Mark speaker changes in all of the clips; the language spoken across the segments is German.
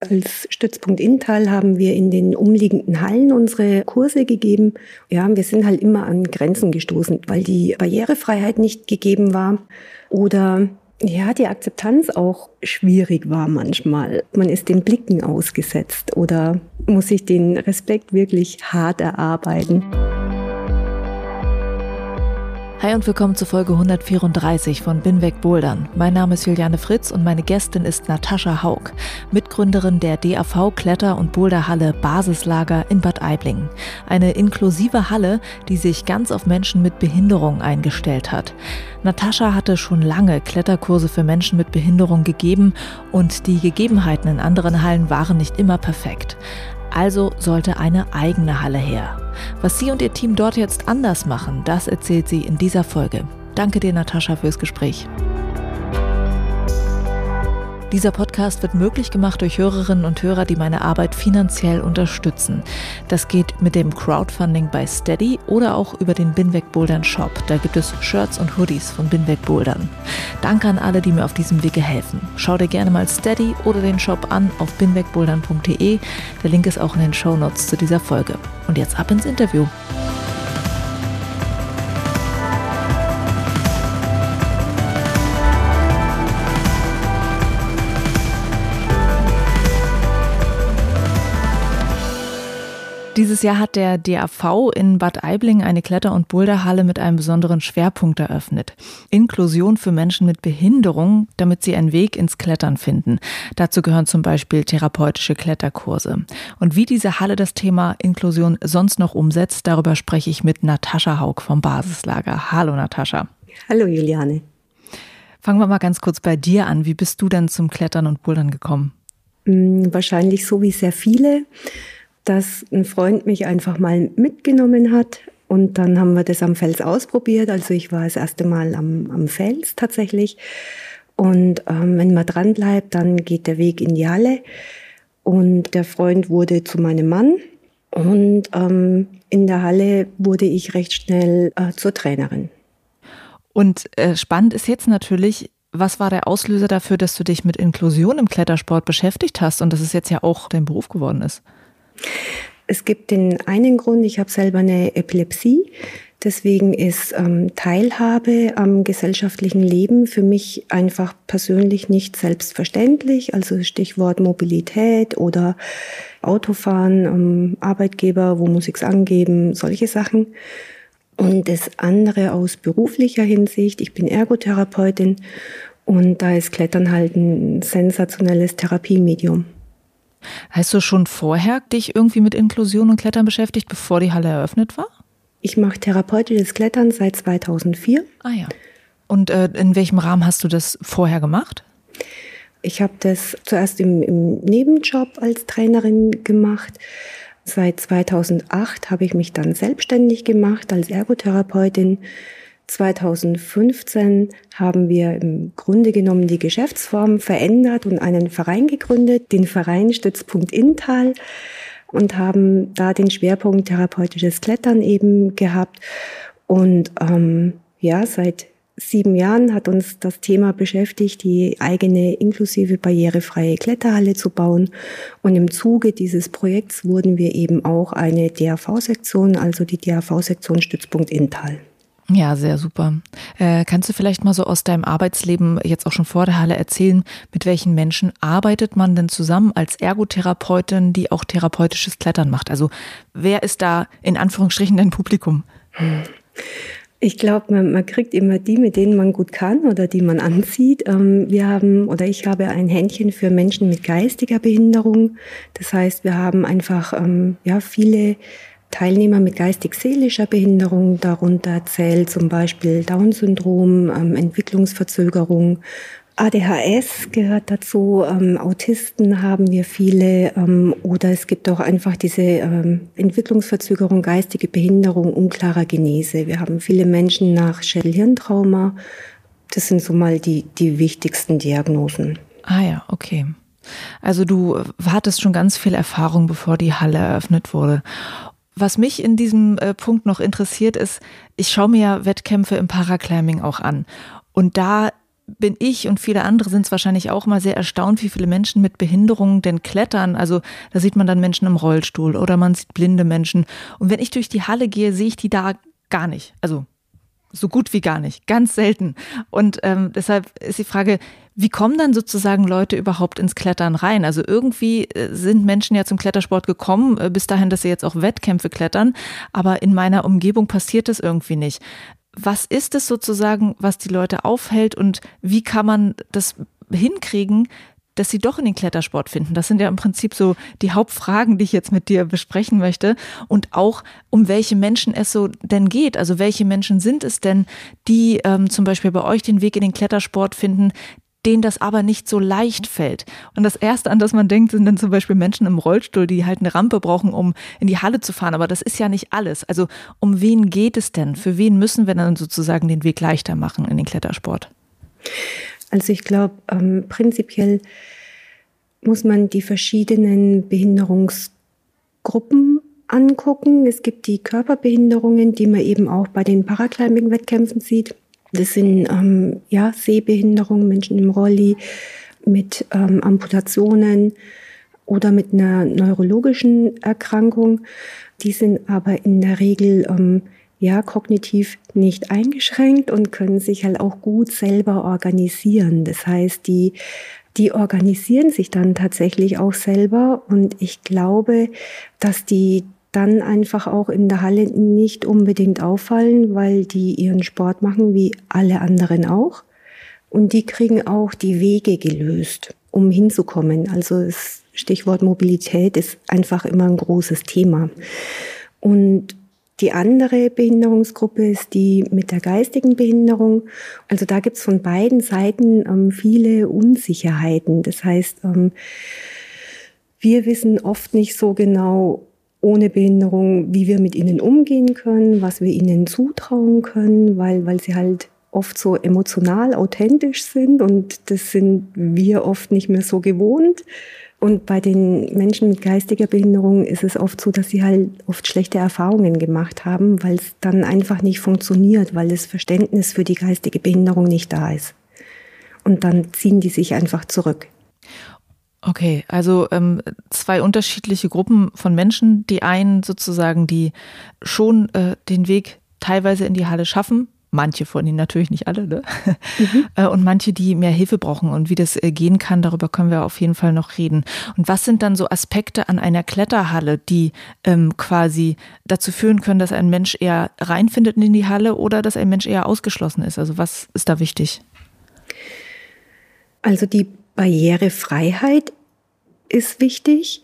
Speaker 1: Als Stützpunkt Inntal haben wir in den umliegenden Hallen unsere Kurse gegeben. Ja, wir sind halt immer an Grenzen gestoßen, weil die Barrierefreiheit nicht gegeben war oder ja, die Akzeptanz auch schwierig war manchmal. Man ist den Blicken ausgesetzt oder muss sich den Respekt wirklich hart erarbeiten.
Speaker 2: Hi und willkommen zur Folge 134 von Binweg Bouldern. Mein Name ist Juliane Fritz und meine Gästin ist Natascha Haug, Mitgründerin der DAV Kletter- und Boulderhalle Basislager in Bad Aiblingen. Eine inklusive Halle, die sich ganz auf Menschen mit Behinderung eingestellt hat. Natascha hatte schon lange Kletterkurse für Menschen mit Behinderung gegeben und die Gegebenheiten in anderen Hallen waren nicht immer perfekt. Also sollte eine eigene Halle her. Was sie und ihr Team dort jetzt anders machen, das erzählt sie in dieser Folge. Danke dir, Natascha, fürs Gespräch. Dieser Podcast wird möglich gemacht durch Hörerinnen und Hörer, die meine Arbeit finanziell unterstützen. Das geht mit dem Crowdfunding bei Steady oder auch über den Binweg Bouldern Shop. Da gibt es Shirts und Hoodies von Binweg Bouldern. Danke an alle, die mir auf diesem Wege helfen. Schau dir gerne mal Steady oder den Shop an auf binwegbouldern.de. Der Link ist auch in den Show Notes zu dieser Folge. Und jetzt ab ins Interview. Dieses Jahr hat der DAV in Bad Aibling eine Kletter- und Boulderhalle mit einem besonderen Schwerpunkt eröffnet. Inklusion für Menschen mit Behinderung, damit sie einen Weg ins Klettern finden. Dazu gehören zum Beispiel therapeutische Kletterkurse. Und wie diese Halle das Thema Inklusion sonst noch umsetzt, darüber spreche ich mit Natascha Haug vom Basislager. Hallo Natascha.
Speaker 1: Hallo Juliane.
Speaker 2: Fangen wir mal ganz kurz bei dir an. Wie bist du denn zum Klettern und Bouldern gekommen?
Speaker 1: Hm, wahrscheinlich so wie sehr viele dass ein Freund mich einfach mal mitgenommen hat. Und dann haben wir das am Fels ausprobiert. Also ich war das erste Mal am, am Fels tatsächlich. Und ähm, wenn man dran bleibt, dann geht der Weg in die Halle. Und der Freund wurde zu meinem Mann. Und ähm, in der Halle wurde ich recht schnell äh, zur Trainerin.
Speaker 2: Und äh, spannend ist jetzt natürlich, was war der Auslöser dafür, dass du dich mit Inklusion im Klettersport beschäftigt hast und dass es jetzt ja auch dein Beruf geworden ist?
Speaker 1: Es gibt den einen Grund, ich habe selber eine Epilepsie. Deswegen ist ähm, Teilhabe am gesellschaftlichen Leben für mich einfach persönlich nicht selbstverständlich. Also Stichwort Mobilität oder Autofahren, ähm, Arbeitgeber, wo muss ich's angeben, solche Sachen. Und das andere aus beruflicher Hinsicht, ich bin Ergotherapeutin und da ist Klettern halt ein sensationelles Therapiemedium.
Speaker 2: Hast du schon vorher dich irgendwie mit Inklusion und Klettern beschäftigt, bevor die Halle eröffnet war?
Speaker 1: Ich mache therapeutisches Klettern seit 2004.
Speaker 2: Ah ja. Und äh, in welchem Rahmen hast du das vorher gemacht?
Speaker 1: Ich habe das zuerst im, im Nebenjob als Trainerin gemacht. Seit 2008 habe ich mich dann selbstständig gemacht als Ergotherapeutin 2015 haben wir im Grunde genommen die Geschäftsform verändert und einen Verein gegründet, den Verein Stützpunkt Inntal und haben da den Schwerpunkt therapeutisches Klettern eben gehabt. Und ähm, ja, seit sieben Jahren hat uns das Thema beschäftigt, die eigene inklusive barrierefreie Kletterhalle zu bauen. Und im Zuge dieses Projekts wurden wir eben auch eine DAV-Sektion, also die DAV-Sektion Stützpunkt Inntal.
Speaker 2: Ja, sehr super. Äh, kannst du vielleicht mal so aus deinem Arbeitsleben jetzt auch schon vor der Halle erzählen, mit welchen Menschen arbeitet man denn zusammen als Ergotherapeutin, die auch therapeutisches Klettern macht? Also wer ist da in Anführungsstrichen dein Publikum?
Speaker 1: Ich glaube, man, man, kriegt immer die, mit denen man gut kann oder die man anzieht. Ähm, wir haben oder ich habe ein Händchen für Menschen mit geistiger Behinderung. Das heißt, wir haben einfach ähm, ja viele Teilnehmer mit geistig-seelischer Behinderung, darunter zählt zum Beispiel Down-Syndrom, ähm, Entwicklungsverzögerung, ADHS gehört dazu, ähm, Autisten haben wir viele ähm, oder es gibt auch einfach diese ähm, Entwicklungsverzögerung, geistige Behinderung, unklarer Genese. Wir haben viele Menschen nach Schädelhirntrauma. Das sind so mal die, die wichtigsten Diagnosen.
Speaker 2: Ah ja, okay. Also du hattest schon ganz viel Erfahrung, bevor die Halle eröffnet wurde. Was mich in diesem äh, Punkt noch interessiert ist, ich schaue mir ja Wettkämpfe im Paraclimbing auch an. Und da bin ich und viele andere sind es wahrscheinlich auch mal sehr erstaunt, wie viele Menschen mit Behinderungen denn klettern. Also da sieht man dann Menschen im Rollstuhl oder man sieht blinde Menschen. Und wenn ich durch die Halle gehe, sehe ich die da gar nicht. Also so gut wie gar nicht, ganz selten. Und ähm, deshalb ist die Frage, wie kommen dann sozusagen Leute überhaupt ins Klettern rein? Also irgendwie äh, sind Menschen ja zum Klettersport gekommen, äh, bis dahin, dass sie jetzt auch Wettkämpfe klettern, aber in meiner Umgebung passiert es irgendwie nicht was ist es sozusagen, was die Leute aufhält und wie kann man das hinkriegen, dass sie doch in den Klettersport finden? Das sind ja im Prinzip so die Hauptfragen, die ich jetzt mit dir besprechen möchte. Und auch, um welche Menschen es so denn geht. Also welche Menschen sind es denn, die ähm, zum Beispiel bei euch den Weg in den Klettersport finden, denen das aber nicht so leicht fällt. Und das Erste, an das man denkt, sind dann zum Beispiel Menschen im Rollstuhl, die halt eine Rampe brauchen, um in die Halle zu fahren. Aber das ist ja nicht alles. Also um wen geht es denn? Für wen müssen wir dann sozusagen den Weg leichter machen in den Klettersport?
Speaker 1: Also ich glaube, ähm, prinzipiell muss man die verschiedenen Behinderungsgruppen angucken. Es gibt die Körperbehinderungen, die man eben auch bei den Paraclimbing-Wettkämpfen sieht. Das sind ähm, ja, Sehbehinderungen, Menschen im Rolli mit ähm, Amputationen oder mit einer neurologischen Erkrankung. Die sind aber in der Regel ähm, ja kognitiv nicht eingeschränkt und können sich halt auch gut selber organisieren. Das heißt, die die organisieren sich dann tatsächlich auch selber und ich glaube, dass die dann einfach auch in der Halle nicht unbedingt auffallen, weil die ihren Sport machen wie alle anderen auch. Und die kriegen auch die Wege gelöst, um hinzukommen. Also das Stichwort Mobilität ist einfach immer ein großes Thema. Und die andere Behinderungsgruppe ist die mit der geistigen Behinderung. Also da gibt's von beiden Seiten ähm, viele Unsicherheiten. Das heißt, ähm, wir wissen oft nicht so genau, ohne Behinderung, wie wir mit ihnen umgehen können, was wir ihnen zutrauen können, weil, weil sie halt oft so emotional authentisch sind und das sind wir oft nicht mehr so gewohnt. Und bei den Menschen mit geistiger Behinderung ist es oft so, dass sie halt oft schlechte Erfahrungen gemacht haben, weil es dann einfach nicht funktioniert, weil das Verständnis für die geistige Behinderung nicht da ist. Und dann ziehen die sich einfach zurück.
Speaker 2: Okay, also ähm, zwei unterschiedliche Gruppen von Menschen. Die einen sozusagen, die schon äh, den Weg teilweise in die Halle schaffen, manche von ihnen natürlich nicht alle, ne? Mhm. Äh, und manche, die mehr Hilfe brauchen und wie das äh, gehen kann, darüber können wir auf jeden Fall noch reden. Und was sind dann so Aspekte an einer Kletterhalle, die ähm, quasi dazu führen können, dass ein Mensch eher reinfindet in die Halle oder dass ein Mensch eher ausgeschlossen ist? Also was ist da wichtig?
Speaker 1: Also die Barrierefreiheit ist wichtig.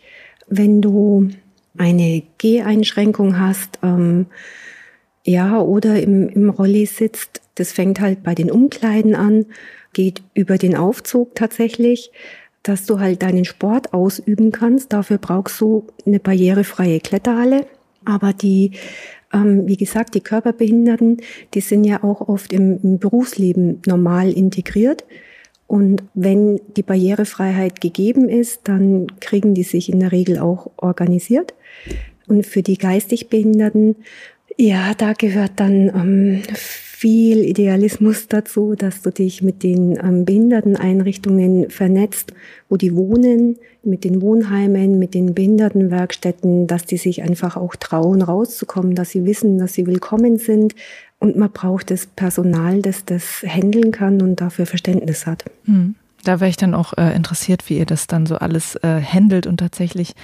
Speaker 1: Wenn du eine Geheinschränkung hast, ähm, ja, oder im, im Rolli sitzt, das fängt halt bei den Umkleiden an, geht über den Aufzug tatsächlich, dass du halt deinen Sport ausüben kannst. Dafür brauchst du eine barrierefreie Kletterhalle. Aber die, ähm, wie gesagt, die Körperbehinderten, die sind ja auch oft im, im Berufsleben normal integriert. Und wenn die Barrierefreiheit gegeben ist, dann kriegen die sich in der Regel auch organisiert. Und für die geistig Behinderten, ja, da gehört dann ähm, viel Idealismus dazu, dass du dich mit den ähm, Behinderteneinrichtungen vernetzt, wo die wohnen, mit den Wohnheimen, mit den Behindertenwerkstätten, dass die sich einfach auch trauen, rauszukommen, dass sie wissen, dass sie willkommen sind, und man braucht das Personal, das das handeln kann und dafür Verständnis hat.
Speaker 2: Hm. Da wäre ich dann auch äh, interessiert, wie ihr das dann so alles äh, handelt und tatsächlich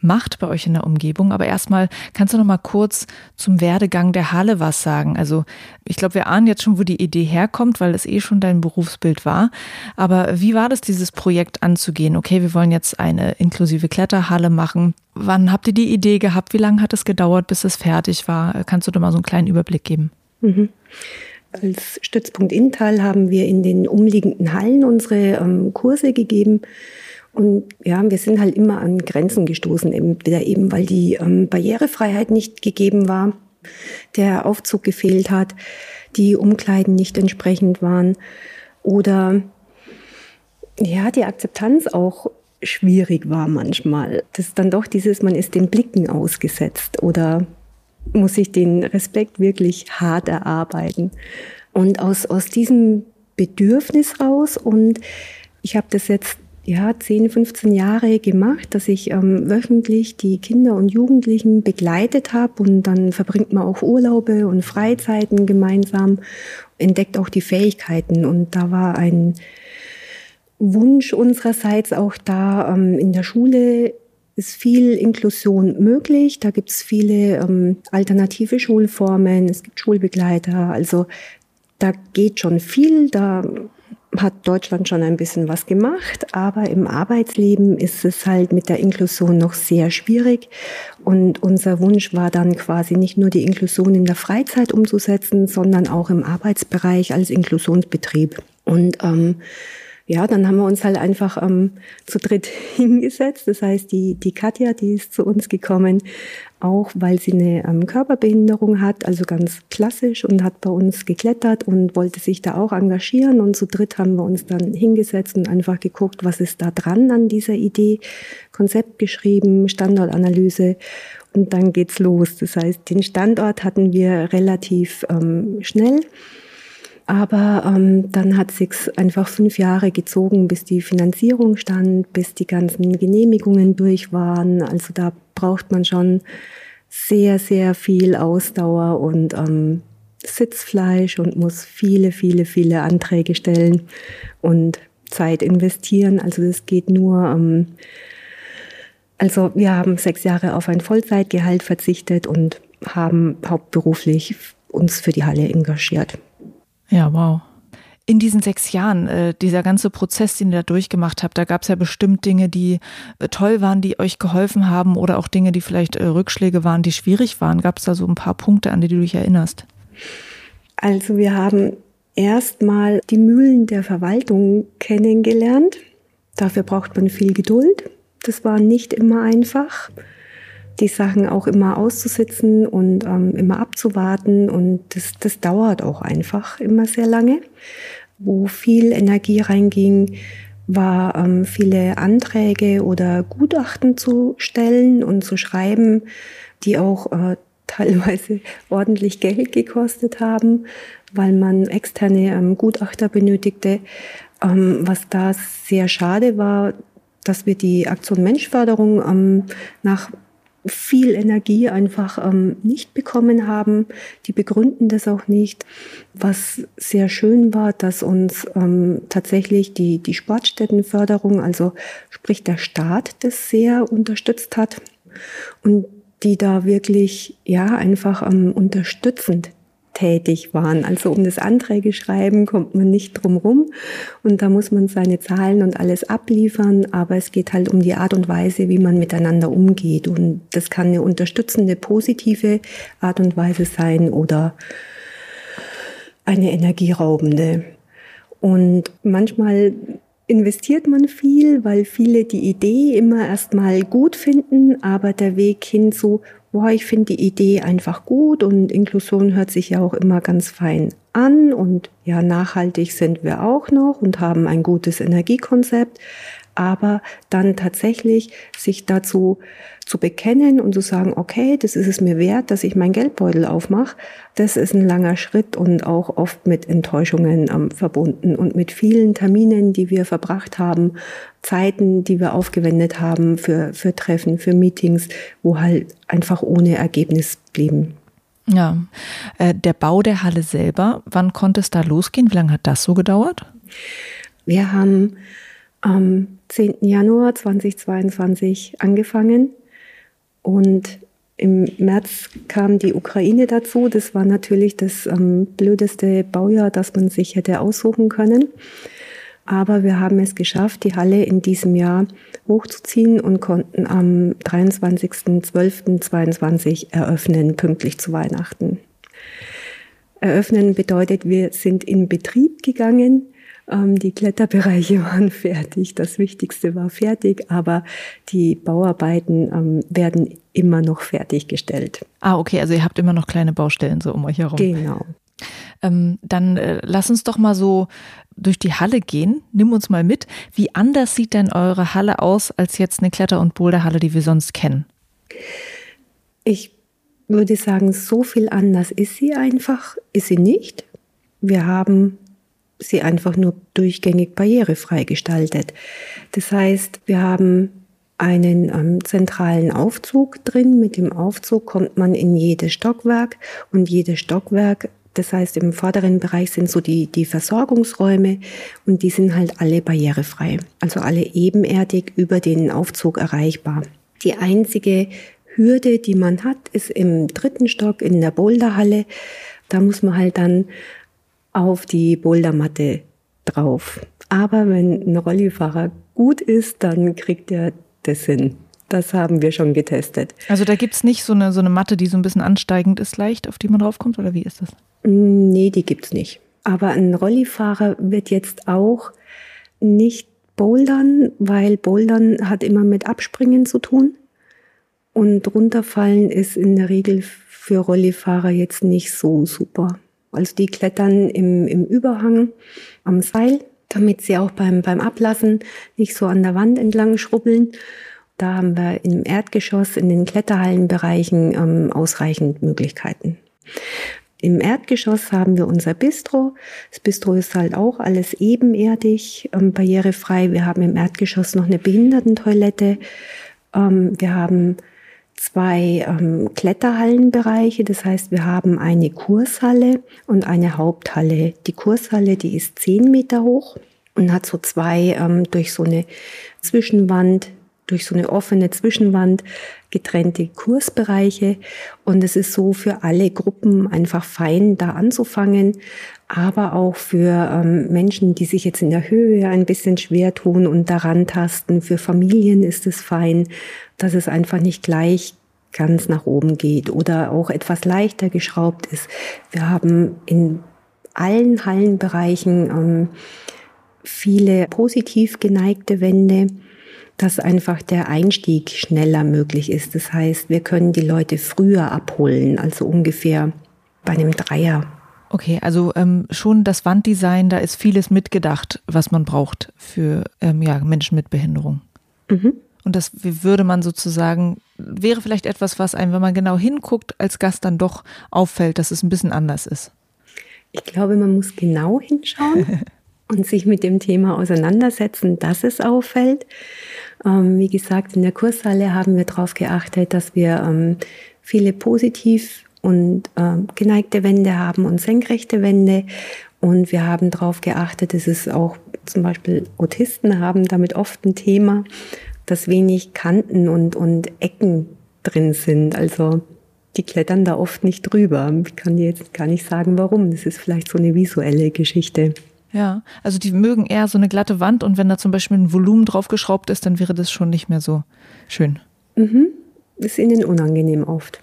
Speaker 2: macht bei euch in der Umgebung. Aber erstmal kannst du noch mal kurz zum Werdegang der Halle was sagen. Also ich glaube, wir ahnen jetzt schon, wo die Idee herkommt, weil es eh schon dein Berufsbild war. Aber wie war das, dieses Projekt anzugehen? Okay, wir wollen jetzt eine inklusive Kletterhalle machen. Wann habt ihr die Idee gehabt? Wie lange hat es gedauert, bis es fertig war? Kannst du da mal so einen kleinen Überblick geben?
Speaker 1: Mhm. Als Stützpunkt Inntal haben wir in den umliegenden Hallen unsere ähm, Kurse gegeben. Und ja, wir sind halt immer an Grenzen gestoßen, entweder eben, weil die ähm, Barrierefreiheit nicht gegeben war, der Aufzug gefehlt hat, die Umkleiden nicht entsprechend waren oder ja, die Akzeptanz auch schwierig war manchmal. Das ist dann doch dieses, man ist den Blicken ausgesetzt oder muss sich den Respekt wirklich hart erarbeiten. Und aus, aus diesem Bedürfnis raus und ich habe das jetzt ja, 10, 15 Jahre gemacht, dass ich ähm, wöchentlich die Kinder und Jugendlichen begleitet habe und dann verbringt man auch Urlaube und Freizeiten gemeinsam, entdeckt auch die Fähigkeiten und da war ein Wunsch unsererseits auch da ähm, in der Schule ist viel Inklusion möglich. Da gibt es viele ähm, alternative Schulformen, es gibt Schulbegleiter. Also da geht schon viel. Da hat Deutschland schon ein bisschen was gemacht, aber im Arbeitsleben ist es halt mit der Inklusion noch sehr schwierig. Und unser Wunsch war dann quasi nicht nur die Inklusion in der Freizeit umzusetzen, sondern auch im Arbeitsbereich als Inklusionsbetrieb. Und ähm, ja, dann haben wir uns halt einfach ähm, zu dritt hingesetzt. Das heißt, die, die Katja, die ist zu uns gekommen, auch weil sie eine ähm, Körperbehinderung hat, also ganz klassisch und hat bei uns geklettert und wollte sich da auch engagieren. Und zu dritt haben wir uns dann hingesetzt und einfach geguckt, was ist da dran an dieser Idee, Konzept geschrieben, Standortanalyse und dann geht's los. Das heißt, den Standort hatten wir relativ ähm, schnell aber ähm, dann hat sich's einfach fünf Jahre gezogen, bis die Finanzierung stand, bis die ganzen Genehmigungen durch waren. Also da braucht man schon sehr, sehr viel Ausdauer und ähm, Sitzfleisch und muss viele, viele, viele Anträge stellen und Zeit investieren. Also das geht nur. Ähm, also wir haben sechs Jahre auf ein Vollzeitgehalt verzichtet und haben hauptberuflich uns für die Halle engagiert.
Speaker 2: Ja, wow. In diesen sechs Jahren, äh, dieser ganze Prozess, den ihr da durchgemacht habt, da gab es ja bestimmt Dinge, die äh, toll waren, die euch geholfen haben oder auch Dinge, die vielleicht äh, Rückschläge waren, die schwierig waren. Gab es da so ein paar Punkte, an die du dich erinnerst?
Speaker 1: Also wir haben erstmal die Mühlen der Verwaltung kennengelernt. Dafür braucht man viel Geduld. Das war nicht immer einfach die Sachen auch immer auszusitzen und ähm, immer abzuwarten. Und das, das dauert auch einfach immer sehr lange. Wo viel Energie reinging, war ähm, viele Anträge oder Gutachten zu stellen und zu schreiben, die auch äh, teilweise ordentlich Geld gekostet haben, weil man externe ähm, Gutachter benötigte. Ähm, was da sehr schade war, dass wir die Aktion Menschförderung ähm, nach viel Energie einfach ähm, nicht bekommen haben. Die begründen das auch nicht. Was sehr schön war, dass uns ähm, tatsächlich die, die Sportstättenförderung, also sprich der Staat, das sehr unterstützt hat und die da wirklich ja einfach ähm, unterstützend tätig waren. Also um das Anträge schreiben kommt man nicht drum rum und da muss man seine Zahlen und alles abliefern, aber es geht halt um die Art und Weise, wie man miteinander umgeht und das kann eine unterstützende, positive Art und Weise sein oder eine energieraubende. Und manchmal investiert man viel, weil viele die Idee immer erstmal gut finden, aber der Weg hin zu, boah, ich finde die Idee einfach gut und Inklusion hört sich ja auch immer ganz fein an und ja, nachhaltig sind wir auch noch und haben ein gutes Energiekonzept. Aber dann tatsächlich sich dazu zu bekennen und zu sagen, okay, das ist es mir wert, dass ich meinen Geldbeutel aufmache, das ist ein langer Schritt und auch oft mit Enttäuschungen ähm, verbunden und mit vielen Terminen, die wir verbracht haben, Zeiten, die wir aufgewendet haben für, für Treffen, für Meetings, wo halt einfach ohne Ergebnis blieben.
Speaker 2: Ja, äh, der Bau der Halle selber, wann konnte es da losgehen? Wie lange hat das so gedauert?
Speaker 1: Wir haben am 10. Januar 2022 angefangen und im März kam die Ukraine dazu. Das war natürlich das ähm, blödeste Baujahr, das man sich hätte aussuchen können. Aber wir haben es geschafft, die Halle in diesem Jahr hochzuziehen und konnten am 23.12.22 eröffnen, pünktlich zu Weihnachten. Eröffnen bedeutet, wir sind in Betrieb gegangen. Ähm, die Kletterbereiche waren fertig. Das Wichtigste war fertig, aber die Bauarbeiten ähm, werden immer noch fertiggestellt.
Speaker 2: Ah, okay. Also ihr habt immer noch kleine Baustellen so um euch herum.
Speaker 1: Genau.
Speaker 2: Ähm, dann äh, lass uns doch mal so durch die Halle gehen. Nimm uns mal mit. Wie anders sieht denn eure Halle aus als jetzt eine Kletter- und Boulderhalle, die wir sonst kennen?
Speaker 1: Ich würde sagen, so viel anders ist sie einfach, ist sie nicht. Wir haben sie einfach nur durchgängig barrierefrei gestaltet. Das heißt, wir haben einen ähm, zentralen Aufzug drin. Mit dem Aufzug kommt man in jedes Stockwerk und jedes Stockwerk, das heißt im vorderen Bereich sind so die, die Versorgungsräume und die sind halt alle barrierefrei, also alle ebenerdig über den Aufzug erreichbar. Die einzige Hürde, die man hat, ist im dritten Stock in der Boulderhalle. Da muss man halt dann auf die Bouldermatte drauf. Aber wenn ein Rollifahrer gut ist, dann kriegt er das hin. Das haben wir schon getestet.
Speaker 2: Also da gibt es nicht so eine, so eine Matte, die so ein bisschen ansteigend ist leicht, auf die man draufkommt, oder wie ist das?
Speaker 1: Nee, die gibt es nicht. Aber ein Rollifahrer wird jetzt auch nicht bouldern, weil bouldern hat immer mit Abspringen zu tun. Und runterfallen ist in der Regel für Rollifahrer jetzt nicht so super. Also die klettern im, im Überhang am Seil, damit sie auch beim, beim Ablassen nicht so an der Wand entlang schrubbeln. Da haben wir im Erdgeschoss, in den Kletterhallenbereichen ähm, ausreichend Möglichkeiten. Im Erdgeschoss haben wir unser Bistro. Das Bistro ist halt auch alles ebenerdig, ähm, barrierefrei. Wir haben im Erdgeschoss noch eine Behindertentoilette. Ähm, wir haben zwei ähm, Kletterhallenbereiche. Das heißt, wir haben eine Kurshalle und eine Haupthalle. Die Kurshalle, die ist zehn Meter hoch und hat so zwei ähm, durch so eine Zwischenwand, durch so eine offene Zwischenwand getrennte Kursbereiche. Und es ist so für alle Gruppen einfach fein, da anzufangen, aber auch für ähm, Menschen, die sich jetzt in der Höhe ein bisschen schwer tun und daran tasten. Für Familien ist es fein, dass es einfach nicht gleich ganz nach oben geht oder auch etwas leichter geschraubt ist. Wir haben in allen Hallenbereichen ähm, viele positiv geneigte Wände, dass einfach der Einstieg schneller möglich ist. Das heißt, wir können die Leute früher abholen, also ungefähr bei einem Dreier
Speaker 2: Okay, also ähm, schon das Wanddesign, da ist vieles mitgedacht, was man braucht für ähm, ja, Menschen mit Behinderung. Mhm. Und das würde man sozusagen, wäre vielleicht etwas, was einem, wenn man genau hinguckt, als Gast dann doch auffällt, dass es ein bisschen anders ist.
Speaker 1: Ich glaube, man muss genau hinschauen und sich mit dem Thema auseinandersetzen, dass es auffällt. Ähm, wie gesagt, in der Kurshalle haben wir darauf geachtet, dass wir ähm, viele positiv und äh, geneigte Wände haben und senkrechte Wände. Und wir haben darauf geachtet, dass es auch zum Beispiel Autisten haben damit oft ein Thema, dass wenig Kanten und, und Ecken drin sind. Also die klettern da oft nicht drüber. Ich kann dir jetzt gar nicht sagen, warum. Das ist vielleicht so eine visuelle Geschichte.
Speaker 2: Ja, also die mögen eher so eine glatte Wand und wenn da zum Beispiel ein Volumen draufgeschraubt ist, dann wäre das schon nicht mehr so schön.
Speaker 1: Mhm. Ist ihnen unangenehm oft.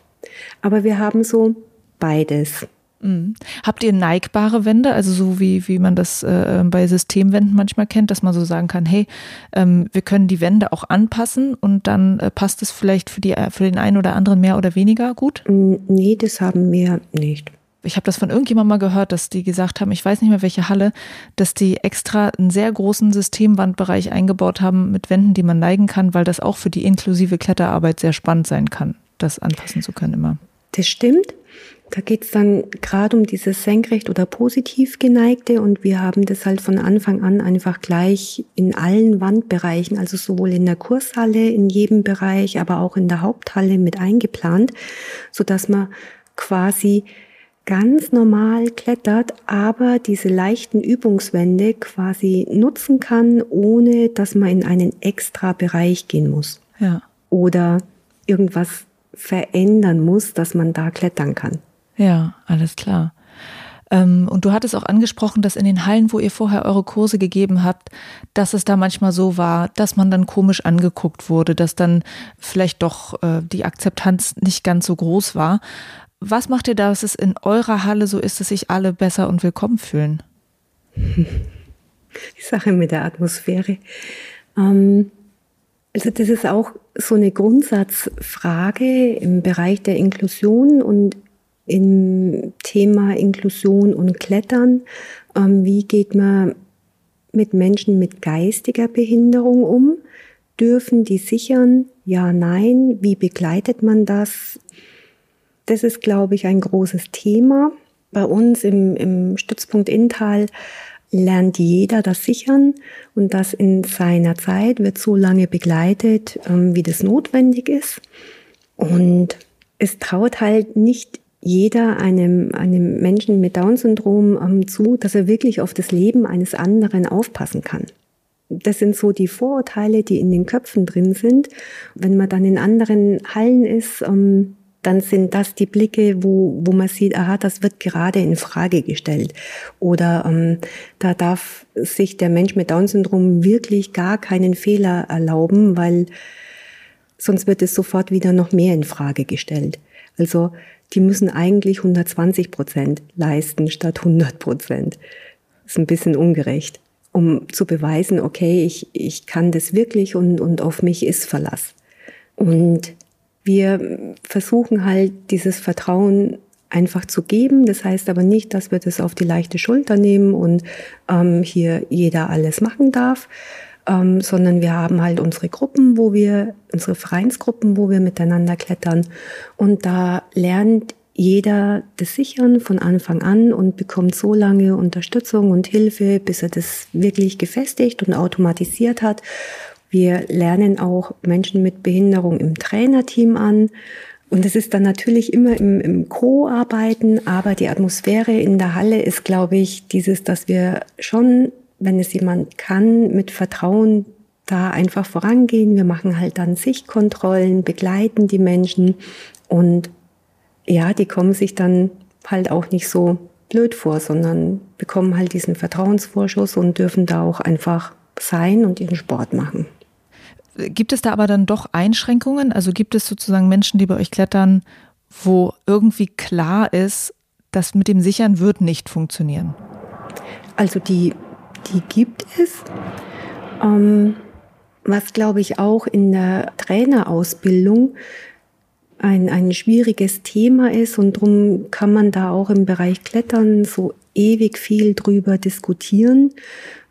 Speaker 1: Aber wir haben so beides.
Speaker 2: Mhm. Habt ihr neigbare Wände, also so wie, wie man das äh, bei Systemwänden manchmal kennt, dass man so sagen kann, hey, ähm, wir können die Wände auch anpassen und dann äh, passt es vielleicht für, die, für den einen oder anderen mehr oder weniger gut?
Speaker 1: Nee, das haben wir nicht.
Speaker 2: Ich habe das von irgendjemandem mal gehört, dass die gesagt haben, ich weiß nicht mehr welche Halle, dass die extra einen sehr großen Systemwandbereich eingebaut haben mit Wänden, die man neigen kann, weil das auch für die inklusive Kletterarbeit sehr spannend sein kann das anpassen zu können immer.
Speaker 1: Das stimmt. Da geht es dann gerade um dieses senkrecht oder positiv geneigte und wir haben das halt von Anfang an einfach gleich in allen Wandbereichen, also sowohl in der Kurshalle, in jedem Bereich, aber auch in der Haupthalle mit eingeplant, so dass man quasi ganz normal klettert, aber diese leichten Übungswände quasi nutzen kann, ohne dass man in einen extra Bereich gehen muss.
Speaker 2: Ja.
Speaker 1: Oder irgendwas verändern muss, dass man da klettern kann.
Speaker 2: Ja, alles klar. Ähm, und du hattest auch angesprochen, dass in den Hallen, wo ihr vorher eure Kurse gegeben habt, dass es da manchmal so war, dass man dann komisch angeguckt wurde, dass dann vielleicht doch äh, die Akzeptanz nicht ganz so groß war. Was macht ihr, dass es in eurer Halle so ist, dass sich alle besser und willkommen fühlen?
Speaker 1: Die Sache mit der Atmosphäre. Ähm, also das ist auch so eine Grundsatzfrage im Bereich der Inklusion und im Thema Inklusion und Klettern. Ähm, wie geht man mit Menschen mit geistiger Behinderung um? Dürfen die sichern? Ja, nein. Wie begleitet man das? Das ist, glaube ich, ein großes Thema. Bei uns im, im Stützpunkt Inntal lernt jeder das Sichern und das in seiner Zeit wird so lange begleitet, ähm, wie das notwendig ist. Und es traut halt nicht jeder einem, einem Menschen mit Down-Syndrom ähm, zu, dass er wirklich auf das Leben eines anderen aufpassen kann. Das sind so die Vorurteile, die in den Köpfen drin sind. Wenn man dann in anderen Hallen ist, ähm, dann sind das die Blicke, wo, wo man sieht, aha, das wird gerade in Frage gestellt. Oder ähm, da darf sich der Mensch mit Down-Syndrom wirklich gar keinen Fehler erlauben, weil sonst wird es sofort wieder noch mehr in Frage gestellt. Also die müssen eigentlich 120 Prozent leisten statt 100 Prozent. Ist ein bisschen ungerecht, um zu beweisen, okay, ich, ich kann das wirklich und, und auf mich ist Verlass. Und wir versuchen halt dieses Vertrauen einfach zu geben. Das heißt aber nicht, dass wir das auf die leichte Schulter nehmen und ähm, hier jeder alles machen darf, ähm, sondern wir haben halt unsere Gruppen, wo wir, unsere Vereinsgruppen, wo wir miteinander klettern. Und da lernt jeder das Sichern von Anfang an und bekommt so lange Unterstützung und Hilfe, bis er das wirklich gefestigt und automatisiert hat. Wir lernen auch Menschen mit Behinderung im Trainerteam an. Und es ist dann natürlich immer im, im Co-Arbeiten, aber die Atmosphäre in der Halle ist, glaube ich, dieses, dass wir schon wenn es jemand kann, mit Vertrauen da einfach vorangehen. Wir machen halt dann Sichtkontrollen, begleiten die Menschen und ja, die kommen sich dann halt auch nicht so blöd vor, sondern bekommen halt diesen Vertrauensvorschuss und dürfen da auch einfach sein und ihren Sport machen.
Speaker 2: Gibt es da aber dann doch Einschränkungen? Also gibt es sozusagen Menschen, die bei euch klettern, wo irgendwie klar ist, das mit dem Sichern wird nicht funktionieren?
Speaker 1: Also die die gibt es. Ähm, was, glaube ich, auch in der Trainerausbildung ein, ein schwieriges Thema ist und darum kann man da auch im Bereich Klettern so ewig viel drüber diskutieren.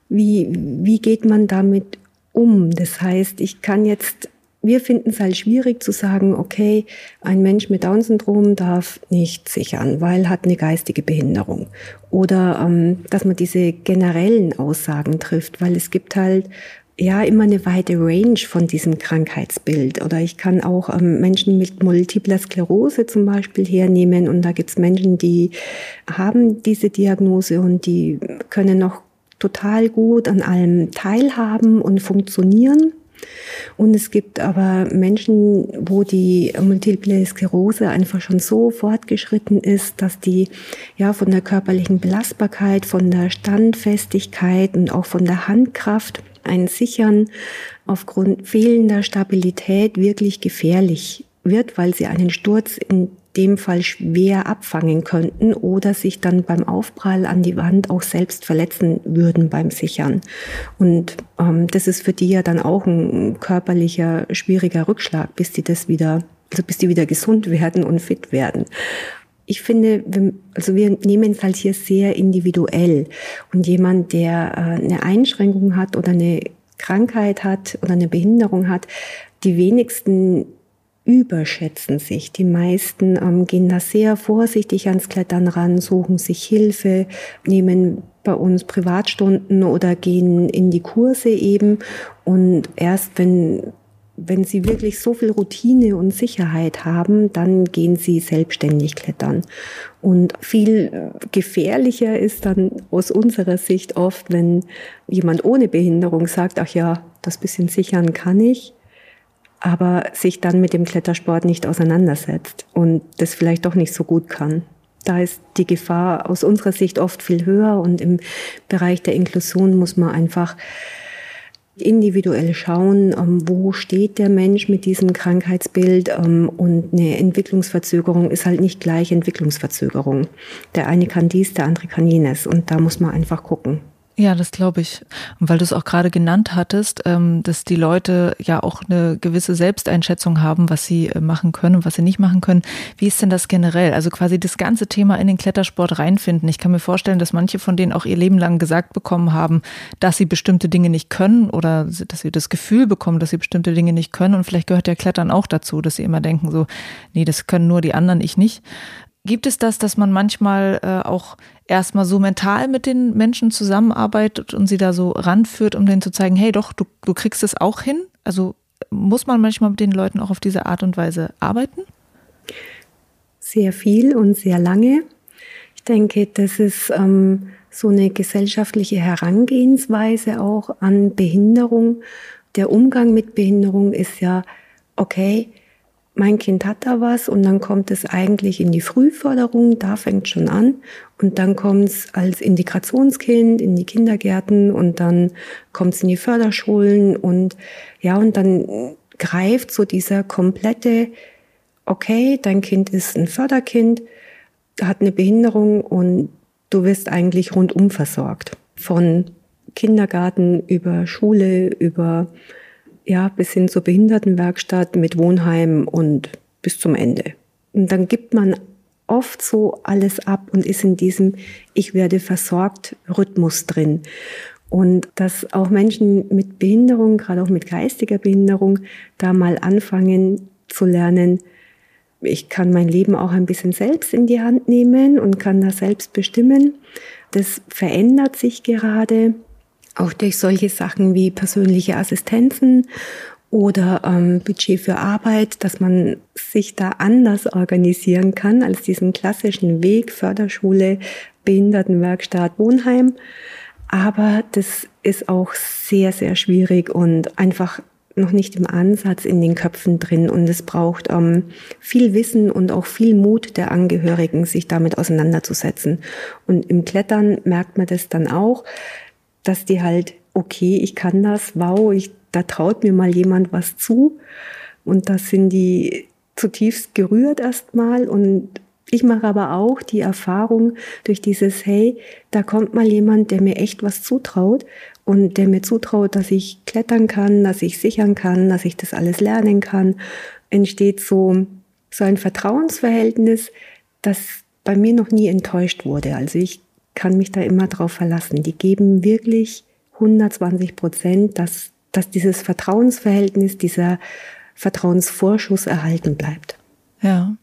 Speaker 1: Wie, wie geht man damit um? Das heißt, ich kann jetzt wir finden es halt schwierig zu sagen, okay, ein Mensch mit Down-Syndrom darf nicht sichern, weil hat eine geistige Behinderung. Oder ähm, dass man diese generellen Aussagen trifft, weil es gibt halt ja immer eine weite Range von diesem Krankheitsbild. Oder ich kann auch ähm, Menschen mit multipler Sklerose zum Beispiel hernehmen und da gibt es Menschen, die haben diese Diagnose und die können noch total gut an allem teilhaben und funktionieren. Und es gibt aber Menschen, wo die Multiple Sklerose einfach schon so fortgeschritten ist, dass die ja von der körperlichen Belastbarkeit, von der Standfestigkeit und auch von der Handkraft ein Sichern aufgrund fehlender Stabilität wirklich gefährlich wird, weil sie einen Sturz in dem Fall schwer abfangen könnten oder sich dann beim Aufprall an die Wand auch selbst verletzen würden beim Sichern. Und ähm, das ist für die ja dann auch ein körperlicher, schwieriger Rückschlag, bis die das wieder, also bis die wieder gesund werden und fit werden. Ich finde, also wir nehmen es halt hier sehr individuell. Und jemand, der äh, eine Einschränkung hat oder eine Krankheit hat oder eine Behinderung hat, die wenigsten überschätzen sich. Die meisten ähm, gehen da sehr vorsichtig ans Klettern ran, suchen sich Hilfe, nehmen bei uns Privatstunden oder gehen in die Kurse eben. Und erst wenn, wenn sie wirklich so viel Routine und Sicherheit haben, dann gehen sie selbstständig klettern. Und viel gefährlicher ist dann aus unserer Sicht oft, wenn jemand ohne Behinderung sagt, ach ja, das bisschen sichern kann ich aber sich dann mit dem Klettersport nicht auseinandersetzt und das vielleicht doch nicht so gut kann. Da ist die Gefahr aus unserer Sicht oft viel höher und im Bereich der Inklusion muss man einfach individuell schauen, ähm, wo steht der Mensch mit diesem Krankheitsbild ähm, und eine Entwicklungsverzögerung ist halt nicht gleich Entwicklungsverzögerung. Der eine kann dies, der andere kann jenes und da muss man einfach gucken.
Speaker 2: Ja, das glaube ich. Und weil du es auch gerade genannt hattest, ähm, dass die Leute ja auch eine gewisse Selbsteinschätzung haben, was sie äh, machen können und was sie nicht machen können. Wie ist denn das generell? Also quasi das ganze Thema in den Klettersport reinfinden. Ich kann mir vorstellen, dass manche von denen auch ihr Leben lang gesagt bekommen haben, dass sie bestimmte Dinge nicht können oder dass sie das Gefühl bekommen, dass sie bestimmte Dinge nicht können. Und vielleicht gehört ja Klettern auch dazu, dass sie immer denken so, nee, das können nur die anderen, ich nicht. Gibt es das, dass man manchmal äh, auch erstmal so mental mit den Menschen zusammenarbeitet und sie da so ranführt, um denen zu zeigen, hey doch, du, du kriegst es auch hin? Also muss man manchmal mit den Leuten auch auf diese Art und Weise arbeiten?
Speaker 1: Sehr viel und sehr lange. Ich denke, das ist ähm, so eine gesellschaftliche Herangehensweise auch an Behinderung. Der Umgang mit Behinderung ist ja, okay, mein Kind hat da was und dann kommt es eigentlich in die Frühförderung, da fängt schon an und dann kommt es als Integrationskind in die Kindergärten und dann kommt es in die Förderschulen und ja, und dann greift so dieser komplette, okay, dein Kind ist ein Förderkind, hat eine Behinderung und du wirst eigentlich rundum versorgt. Von Kindergarten über Schule, über ja, bis hin zur Behindertenwerkstatt mit Wohnheim und bis zum Ende. Und dann gibt man oft so alles ab und ist in diesem Ich werde versorgt Rhythmus drin. Und dass auch Menschen mit Behinderung, gerade auch mit geistiger Behinderung, da mal anfangen zu lernen, ich kann mein Leben auch ein bisschen selbst in die Hand nehmen und kann das selbst bestimmen. Das verändert sich gerade auch durch solche Sachen wie persönliche Assistenzen oder ähm, Budget für Arbeit, dass man sich da anders organisieren kann als diesen klassischen Weg Förderschule, Behindertenwerkstatt, Wohnheim. Aber das ist auch sehr, sehr schwierig und einfach noch nicht im Ansatz in den Köpfen drin. Und es braucht ähm, viel Wissen und auch viel Mut der Angehörigen, sich damit auseinanderzusetzen. Und im Klettern merkt man das dann auch dass die halt, okay, ich kann das, wow, ich, da traut mir mal jemand was zu. Und das sind die zutiefst gerührt erstmal. Und ich mache aber auch die Erfahrung durch dieses, hey, da kommt mal jemand, der mir echt was zutraut und der mir zutraut, dass ich klettern kann, dass ich sichern kann, dass ich das alles lernen kann, entsteht so, so ein Vertrauensverhältnis, das bei mir noch nie enttäuscht wurde. Also ich kann mich da immer drauf verlassen. Die geben wirklich 120 Prozent, dass, dass dieses Vertrauensverhältnis, dieser Vertrauensvorschuss erhalten bleibt.
Speaker 2: Ja.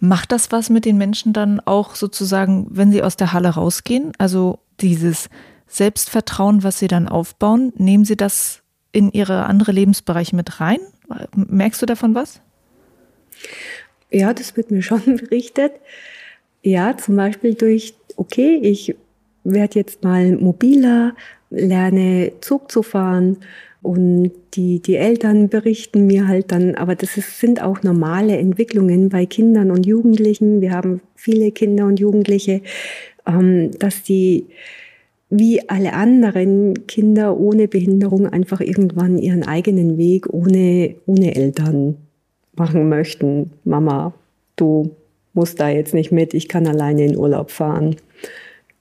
Speaker 2: Macht das was mit den Menschen dann auch sozusagen, wenn sie aus der Halle rausgehen? Also dieses Selbstvertrauen, was sie dann aufbauen, nehmen sie das in ihre andere Lebensbereiche mit rein? Merkst du davon was?
Speaker 1: Ja, das wird mir schon berichtet. Ja, zum Beispiel durch okay, ich werde jetzt mal mobiler, lerne Zug zu fahren und die, die Eltern berichten mir halt dann, aber das ist, sind auch normale Entwicklungen bei Kindern und Jugendlichen. Wir haben viele Kinder und Jugendliche, ähm, dass die wie alle anderen Kinder ohne Behinderung einfach irgendwann ihren eigenen Weg ohne, ohne Eltern machen möchten. Mama, du muss da jetzt nicht mit, ich kann alleine in Urlaub fahren.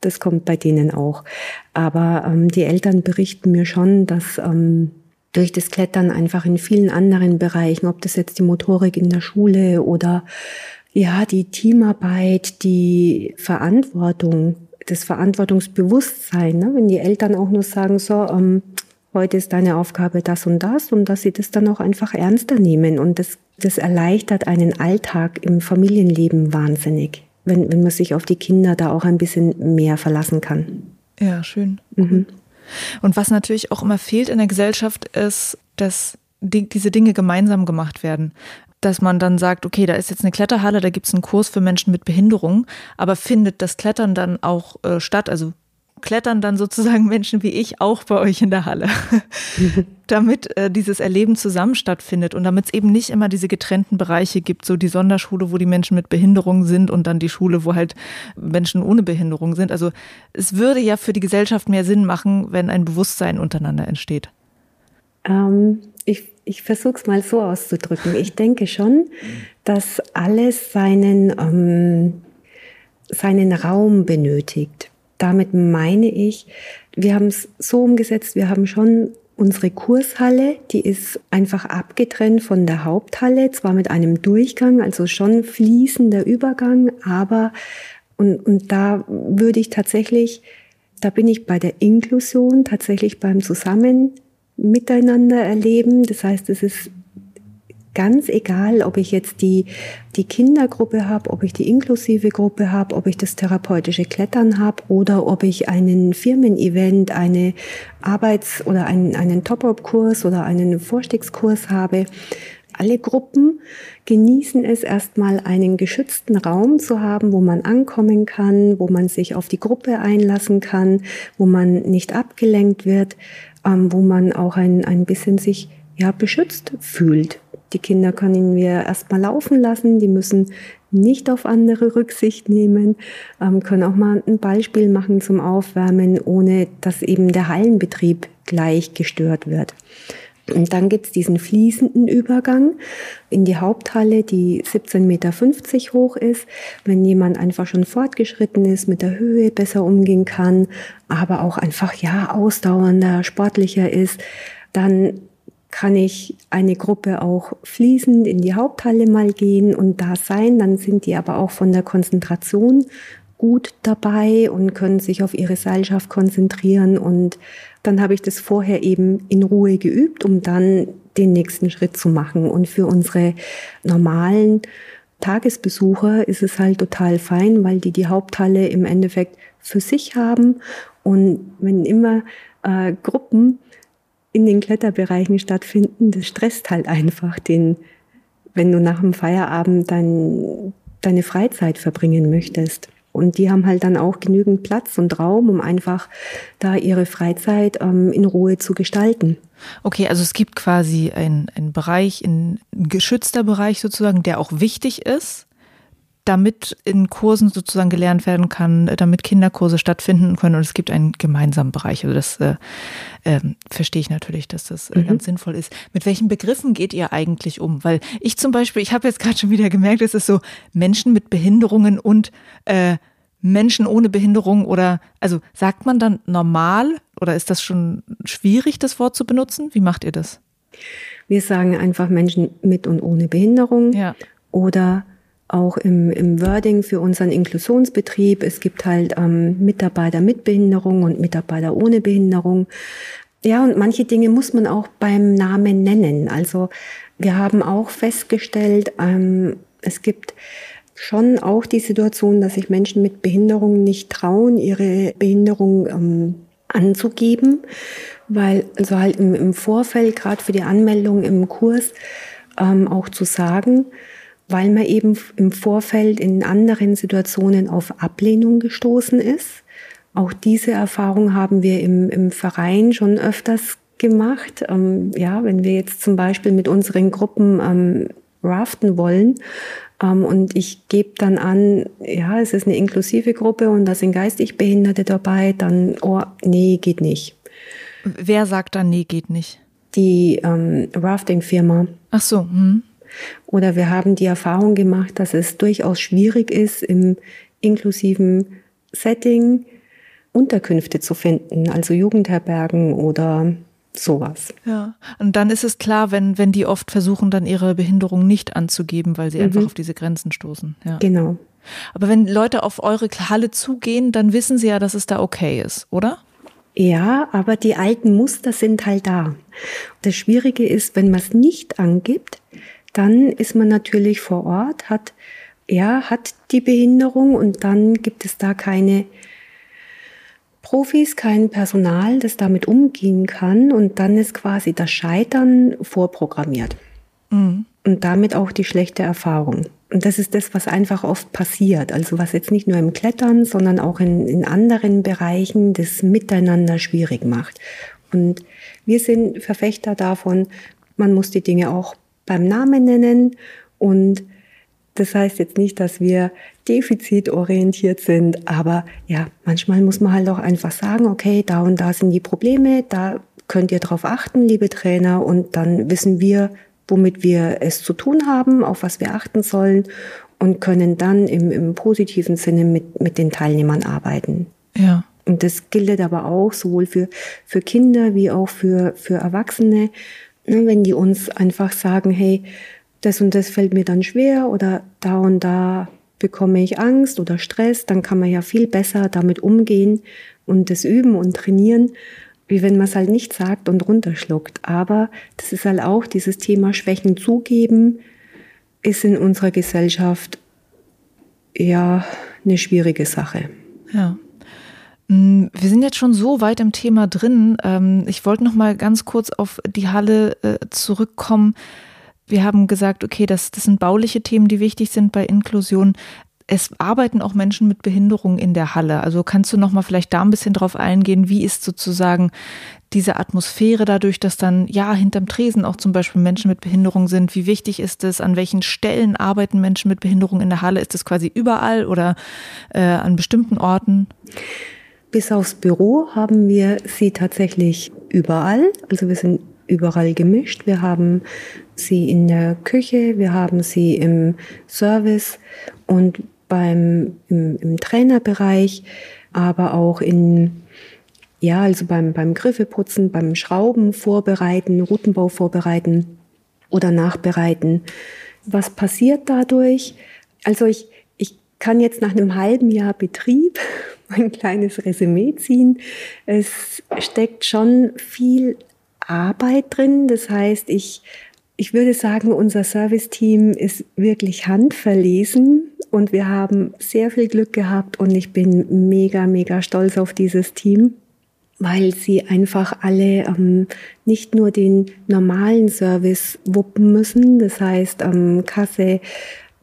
Speaker 1: Das kommt bei denen auch. Aber ähm, die Eltern berichten mir schon, dass ähm, durch das Klettern einfach in vielen anderen Bereichen, ob das jetzt die Motorik in der Schule oder ja, die Teamarbeit, die Verantwortung, das Verantwortungsbewusstsein, ne? wenn die Eltern auch nur sagen, so, ähm, heute ist deine Aufgabe das und das und dass sie das dann auch einfach ernster nehmen und das das erleichtert einen Alltag im Familienleben wahnsinnig, wenn, wenn man sich auf die Kinder da auch ein bisschen mehr verlassen kann.
Speaker 2: Ja, schön. Mhm. Und was natürlich auch immer fehlt in der Gesellschaft ist, dass die, diese Dinge gemeinsam gemacht werden. Dass man dann sagt, okay, da ist jetzt eine Kletterhalle, da gibt es einen Kurs für Menschen mit Behinderung, aber findet das Klettern dann auch äh, statt? Also klettern dann sozusagen Menschen wie ich auch bei euch in der Halle, damit äh, dieses Erleben zusammen stattfindet und damit es eben nicht immer diese getrennten Bereiche gibt, so die Sonderschule, wo die Menschen mit Behinderung sind und dann die Schule, wo halt Menschen ohne Behinderung sind. Also es würde ja für die Gesellschaft mehr Sinn machen, wenn ein Bewusstsein untereinander entsteht.
Speaker 1: Ähm, ich ich versuche es mal so auszudrücken. Ich denke schon, dass alles seinen, ähm, seinen Raum benötigt. Damit meine ich, wir haben es so umgesetzt, wir haben schon unsere Kurshalle, die ist einfach abgetrennt von der Haupthalle, zwar mit einem Durchgang, also schon fließender Übergang, aber und, und da würde ich tatsächlich, da bin ich bei der Inklusion, tatsächlich beim Zusammen miteinander erleben. Das heißt, es ist ganz egal, ob ich jetzt die, die Kindergruppe habe, ob ich die inklusive Gruppe habe, ob ich das therapeutische Klettern habe oder ob ich einen Firmen-Event, eine Arbeits- oder einen, einen Top-Up-Kurs oder einen Vorstiegskurs habe. Alle Gruppen genießen es erstmal einen geschützten Raum zu haben, wo man ankommen kann, wo man sich auf die Gruppe einlassen kann, wo man nicht abgelenkt wird, ähm, wo man auch ein, ein bisschen sich ja, beschützt fühlt. Die Kinder können wir erstmal laufen lassen, die müssen nicht auf andere Rücksicht nehmen, ähm, können auch mal ein Beispiel machen zum Aufwärmen, ohne dass eben der Hallenbetrieb gleich gestört wird. Und dann gibt's diesen fließenden Übergang in die Haupthalle, die 17,50 Meter hoch ist. Wenn jemand einfach schon fortgeschritten ist, mit der Höhe besser umgehen kann, aber auch einfach, ja, ausdauernder, sportlicher ist, dann kann ich eine Gruppe auch fließend in die Haupthalle mal gehen und da sein. Dann sind die aber auch von der Konzentration gut dabei und können sich auf ihre Seilschaft konzentrieren und dann habe ich das vorher eben in Ruhe geübt, um dann den nächsten Schritt zu machen. Und für unsere normalen Tagesbesucher ist es halt total fein, weil die die Haupthalle im Endeffekt für sich haben. Und wenn immer äh, Gruppen in den Kletterbereichen stattfinden, das stresst halt einfach den, wenn du nach dem Feierabend dein, deine Freizeit verbringen möchtest. Und die haben halt dann auch genügend Platz und Raum, um einfach da ihre Freizeit ähm, in Ruhe zu gestalten.
Speaker 2: Okay, also es gibt quasi einen Bereich, ein geschützter Bereich sozusagen, der auch wichtig ist, damit in Kursen sozusagen gelernt werden kann, damit Kinderkurse stattfinden können. Und es gibt einen gemeinsamen Bereich. Also das äh, äh, verstehe ich natürlich, dass das äh, mhm. ganz sinnvoll ist. Mit welchen Begriffen geht ihr eigentlich um? Weil ich zum Beispiel, ich habe jetzt gerade schon wieder gemerkt, es ist so Menschen mit Behinderungen und äh, Menschen ohne Behinderung oder also sagt man dann normal oder ist das schon schwierig, das Wort zu benutzen? Wie macht ihr das?
Speaker 1: Wir sagen einfach Menschen mit und ohne Behinderung ja. oder auch im, im Wording für unseren Inklusionsbetrieb. Es gibt halt ähm, Mitarbeiter mit Behinderung und Mitarbeiter ohne Behinderung. Ja, und manche Dinge muss man auch beim Namen nennen. Also wir haben auch festgestellt, ähm, es gibt schon auch die Situation, dass sich Menschen mit Behinderung nicht trauen, ihre Behinderung ähm, anzugeben, weil also halt im, im Vorfeld, gerade für die Anmeldung im Kurs, ähm, auch zu sagen, weil man eben im Vorfeld in anderen Situationen auf Ablehnung gestoßen ist. Auch diese Erfahrung haben wir im, im Verein schon öfters gemacht. Ähm, ja, wenn wir jetzt zum Beispiel mit unseren Gruppen ähm, raften wollen ähm, und ich gebe dann an, ja, es ist eine inklusive Gruppe und da sind geistig Behinderte dabei, dann, oh, nee, geht nicht.
Speaker 2: Wer sagt dann, nee, geht nicht?
Speaker 1: Die ähm, Rafting-Firma.
Speaker 2: Ach so. Hm.
Speaker 1: Oder wir haben die Erfahrung gemacht, dass es durchaus schwierig ist, im inklusiven Setting Unterkünfte zu finden, also Jugendherbergen oder sowas.
Speaker 2: Ja, und dann ist es klar, wenn, wenn die oft versuchen, dann ihre Behinderung nicht anzugeben, weil sie mhm. einfach auf diese Grenzen stoßen. Ja.
Speaker 1: Genau.
Speaker 2: Aber wenn Leute auf eure Halle zugehen, dann wissen sie ja, dass es da okay ist, oder?
Speaker 1: Ja, aber die alten Muster sind halt da. Das Schwierige ist, wenn man es nicht angibt, dann ist man natürlich vor Ort, hat, ja, hat die Behinderung und dann gibt es da keine Profis, kein Personal, das damit umgehen kann und dann ist quasi das Scheitern vorprogrammiert. Mhm. Und damit auch die schlechte Erfahrung. Und das ist das, was einfach oft passiert. Also was jetzt nicht nur im Klettern, sondern auch in, in anderen Bereichen das Miteinander schwierig macht. Und wir sind Verfechter davon, man muss die Dinge auch beim Namen nennen und das heißt jetzt nicht, dass wir defizitorientiert sind, aber ja, manchmal muss man halt auch einfach sagen, okay, da und da sind die Probleme, da könnt ihr darauf achten, liebe Trainer, und dann wissen wir, womit wir es zu tun haben, auf was wir achten sollen und können dann im, im positiven Sinne mit, mit den Teilnehmern arbeiten.
Speaker 2: Ja.
Speaker 1: Und das gilt aber auch sowohl für, für Kinder wie auch für, für Erwachsene. Ne, wenn die uns einfach sagen, hey, das und das fällt mir dann schwer oder da und da bekomme ich Angst oder Stress, dann kann man ja viel besser damit umgehen und das üben und trainieren, wie wenn man es halt nicht sagt und runterschluckt. Aber das ist halt auch dieses Thema Schwächen zugeben, ist in unserer Gesellschaft ja eine schwierige Sache.
Speaker 2: Ja. Mm, wir sind jetzt schon so weit im Thema drin. Ähm, ich wollte noch mal ganz kurz auf die Halle äh, zurückkommen. Wir haben gesagt, okay, das, das sind bauliche Themen, die wichtig sind bei Inklusion. Es arbeiten auch Menschen mit Behinderung in der Halle. Also kannst du noch mal vielleicht da ein bisschen drauf eingehen, wie ist sozusagen diese Atmosphäre dadurch, dass dann ja hinterm Tresen auch zum Beispiel Menschen mit Behinderung sind? Wie wichtig ist es? An welchen Stellen arbeiten Menschen mit Behinderung in der Halle? Ist es quasi überall oder äh, an bestimmten Orten?
Speaker 1: Bis aufs Büro haben wir sie tatsächlich überall. Also wir sind überall gemischt. Wir haben sie in der Küche, wir haben sie im Service und beim, im, im Trainerbereich, aber auch in, ja, also beim, beim Griffeputzen, beim Schrauben vorbereiten, Routenbau vorbereiten oder nachbereiten. Was passiert dadurch? Also ich, kann jetzt nach einem halben Jahr Betrieb ein kleines Resümee ziehen. Es steckt schon viel Arbeit drin. Das heißt, ich, ich würde sagen, unser Serviceteam ist wirklich handverlesen und wir haben sehr viel Glück gehabt und ich bin mega, mega stolz auf dieses Team, weil sie einfach alle ähm, nicht nur den normalen Service wuppen müssen, das heißt ähm, Kasse,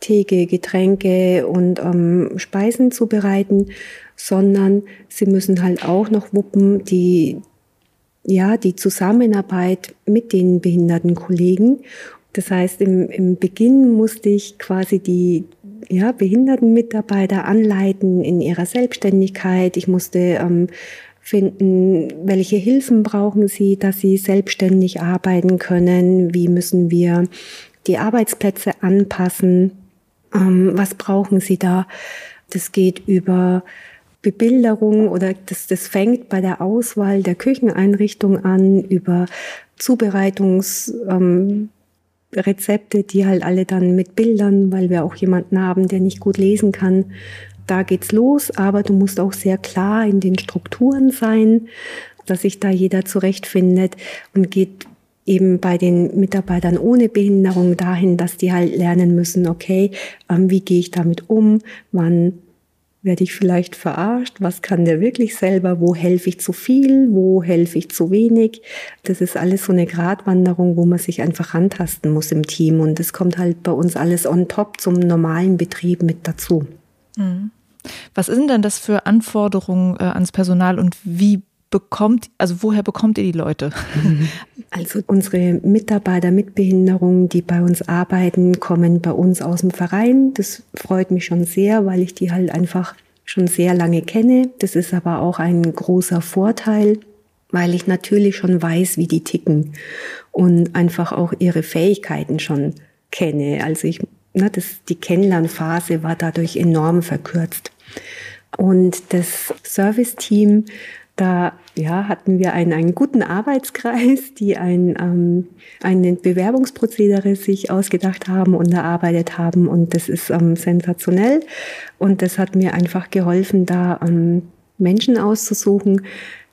Speaker 1: Theke, Getränke und ähm, Speisen zubereiten, sondern sie müssen halt auch noch wuppen die, ja, die Zusammenarbeit mit den behinderten Kollegen. Das heißt, im, im Beginn musste ich quasi die ja, behinderten Mitarbeiter anleiten in ihrer Selbstständigkeit. Ich musste ähm, finden, welche Hilfen brauchen sie, dass sie selbstständig arbeiten können. Wie müssen wir die Arbeitsplätze anpassen? Ähm, was brauchen sie da? Das geht über Bebilderung oder das, das fängt bei der Auswahl der Kücheneinrichtung an, über Zubereitungsrezepte, ähm, die halt alle dann mit Bildern, weil wir auch jemanden haben, der nicht gut lesen kann. Da geht's los, aber du musst auch sehr klar in den Strukturen sein, dass sich da jeder zurechtfindet und geht eben bei den Mitarbeitern ohne Behinderung dahin, dass die halt lernen müssen, okay, ähm, wie gehe ich damit um, wann werde ich vielleicht verarscht? Was kann der wirklich selber? Wo helfe ich zu viel? Wo helfe ich zu wenig? Das ist alles so eine Gratwanderung, wo man sich einfach rantasten muss im Team. Und das kommt halt bei uns alles on top zum normalen Betrieb mit dazu.
Speaker 2: Mhm. Was sind denn das für Anforderungen äh, ans Personal und wie bekommt, also woher bekommt ihr die Leute?
Speaker 1: Also unsere Mitarbeiter mit Behinderung, die bei uns arbeiten, kommen bei uns aus dem Verein. Das freut mich schon sehr, weil ich die halt einfach schon sehr lange kenne. Das ist aber auch ein großer Vorteil, weil ich natürlich schon weiß, wie die ticken und einfach auch ihre Fähigkeiten schon kenne. Also ich, na, das, die Kennenlernphase war dadurch enorm verkürzt. Und das Serviceteam da ja, hatten wir einen, einen guten Arbeitskreis, die ein, ähm, ein Bewerbungsprozedere sich ausgedacht haben und erarbeitet haben. Und das ist ähm, sensationell. Und das hat mir einfach geholfen, da ähm, Menschen auszusuchen,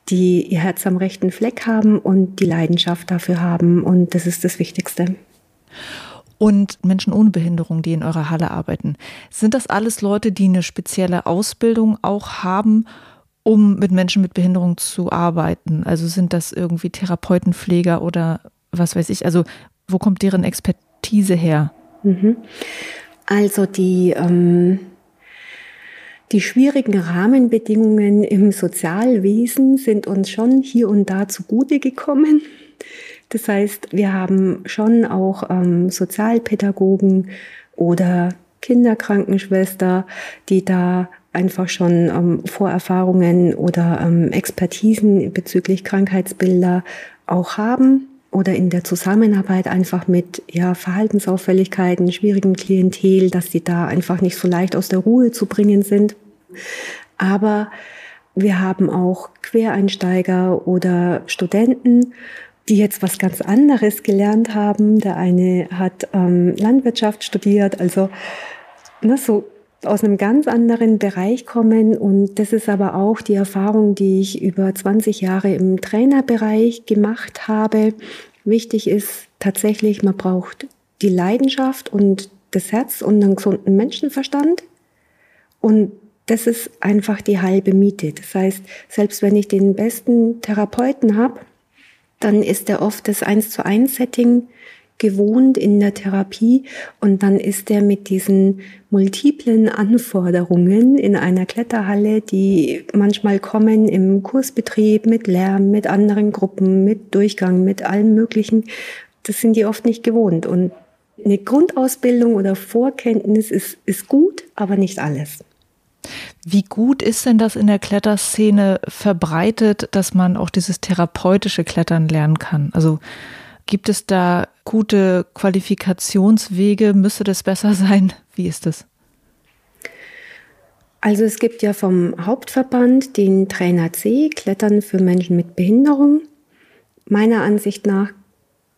Speaker 1: die ihr Herz am rechten Fleck haben und die Leidenschaft dafür haben. Und das ist das Wichtigste
Speaker 2: und Menschen ohne Behinderung, die in eurer Halle arbeiten. Sind das alles Leute, die eine spezielle Ausbildung auch haben um mit Menschen mit Behinderung zu arbeiten? Also sind das irgendwie Therapeuten, Pfleger oder was weiß ich? Also wo kommt deren Expertise her?
Speaker 1: Mhm. Also die, ähm, die schwierigen Rahmenbedingungen im Sozialwesen sind uns schon hier und da zugute gekommen. Das heißt, wir haben schon auch ähm, Sozialpädagogen oder Kinderkrankenschwester, die da einfach schon ähm, Vorerfahrungen oder ähm, Expertisen bezüglich Krankheitsbilder auch haben oder in der Zusammenarbeit einfach mit ja, Verhaltensauffälligkeiten, schwierigen Klientel, dass die da einfach nicht so leicht aus der Ruhe zu bringen sind. Aber wir haben auch Quereinsteiger oder Studenten, die jetzt was ganz anderes gelernt haben. Der eine hat ähm, Landwirtschaft studiert, also ne, so aus einem ganz anderen Bereich kommen. Und das ist aber auch die Erfahrung, die ich über 20 Jahre im Trainerbereich gemacht habe. Wichtig ist tatsächlich, man braucht die Leidenschaft und das Herz und einen gesunden Menschenverstand. Und das ist einfach die halbe Miete. Das heißt, selbst wenn ich den besten Therapeuten habe, dann ist er oft das Eins zu eins Setting gewohnt in der Therapie und dann ist er mit diesen multiplen Anforderungen in einer Kletterhalle, die manchmal kommen im Kursbetrieb mit Lärm, mit anderen Gruppen, mit Durchgang, mit allem Möglichen. Das sind die oft nicht gewohnt und eine Grundausbildung oder Vorkenntnis ist, ist gut, aber nicht alles.
Speaker 2: Wie gut ist denn das in der Kletterszene verbreitet, dass man auch dieses therapeutische Klettern lernen kann? Also Gibt es da gute Qualifikationswege? Müsste das besser sein? Wie ist das?
Speaker 1: Also es gibt ja vom Hauptverband den Trainer C, Klettern für Menschen mit Behinderung. Meiner Ansicht nach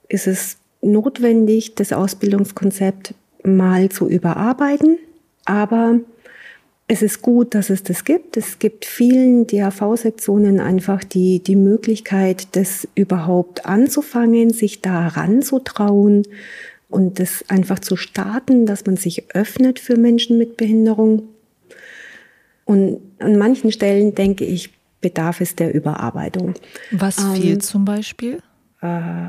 Speaker 1: ist es notwendig, das Ausbildungskonzept mal zu überarbeiten. Aber es ist gut, dass es das gibt. Es gibt vielen DAV-Sektionen einfach die, die Möglichkeit, das überhaupt anzufangen, sich da ranzutrauen und das einfach zu starten, dass man sich öffnet für Menschen mit Behinderung. Und an manchen Stellen denke ich, bedarf es der Überarbeitung.
Speaker 2: Was ähm, fehlt zum Beispiel?
Speaker 1: Äh,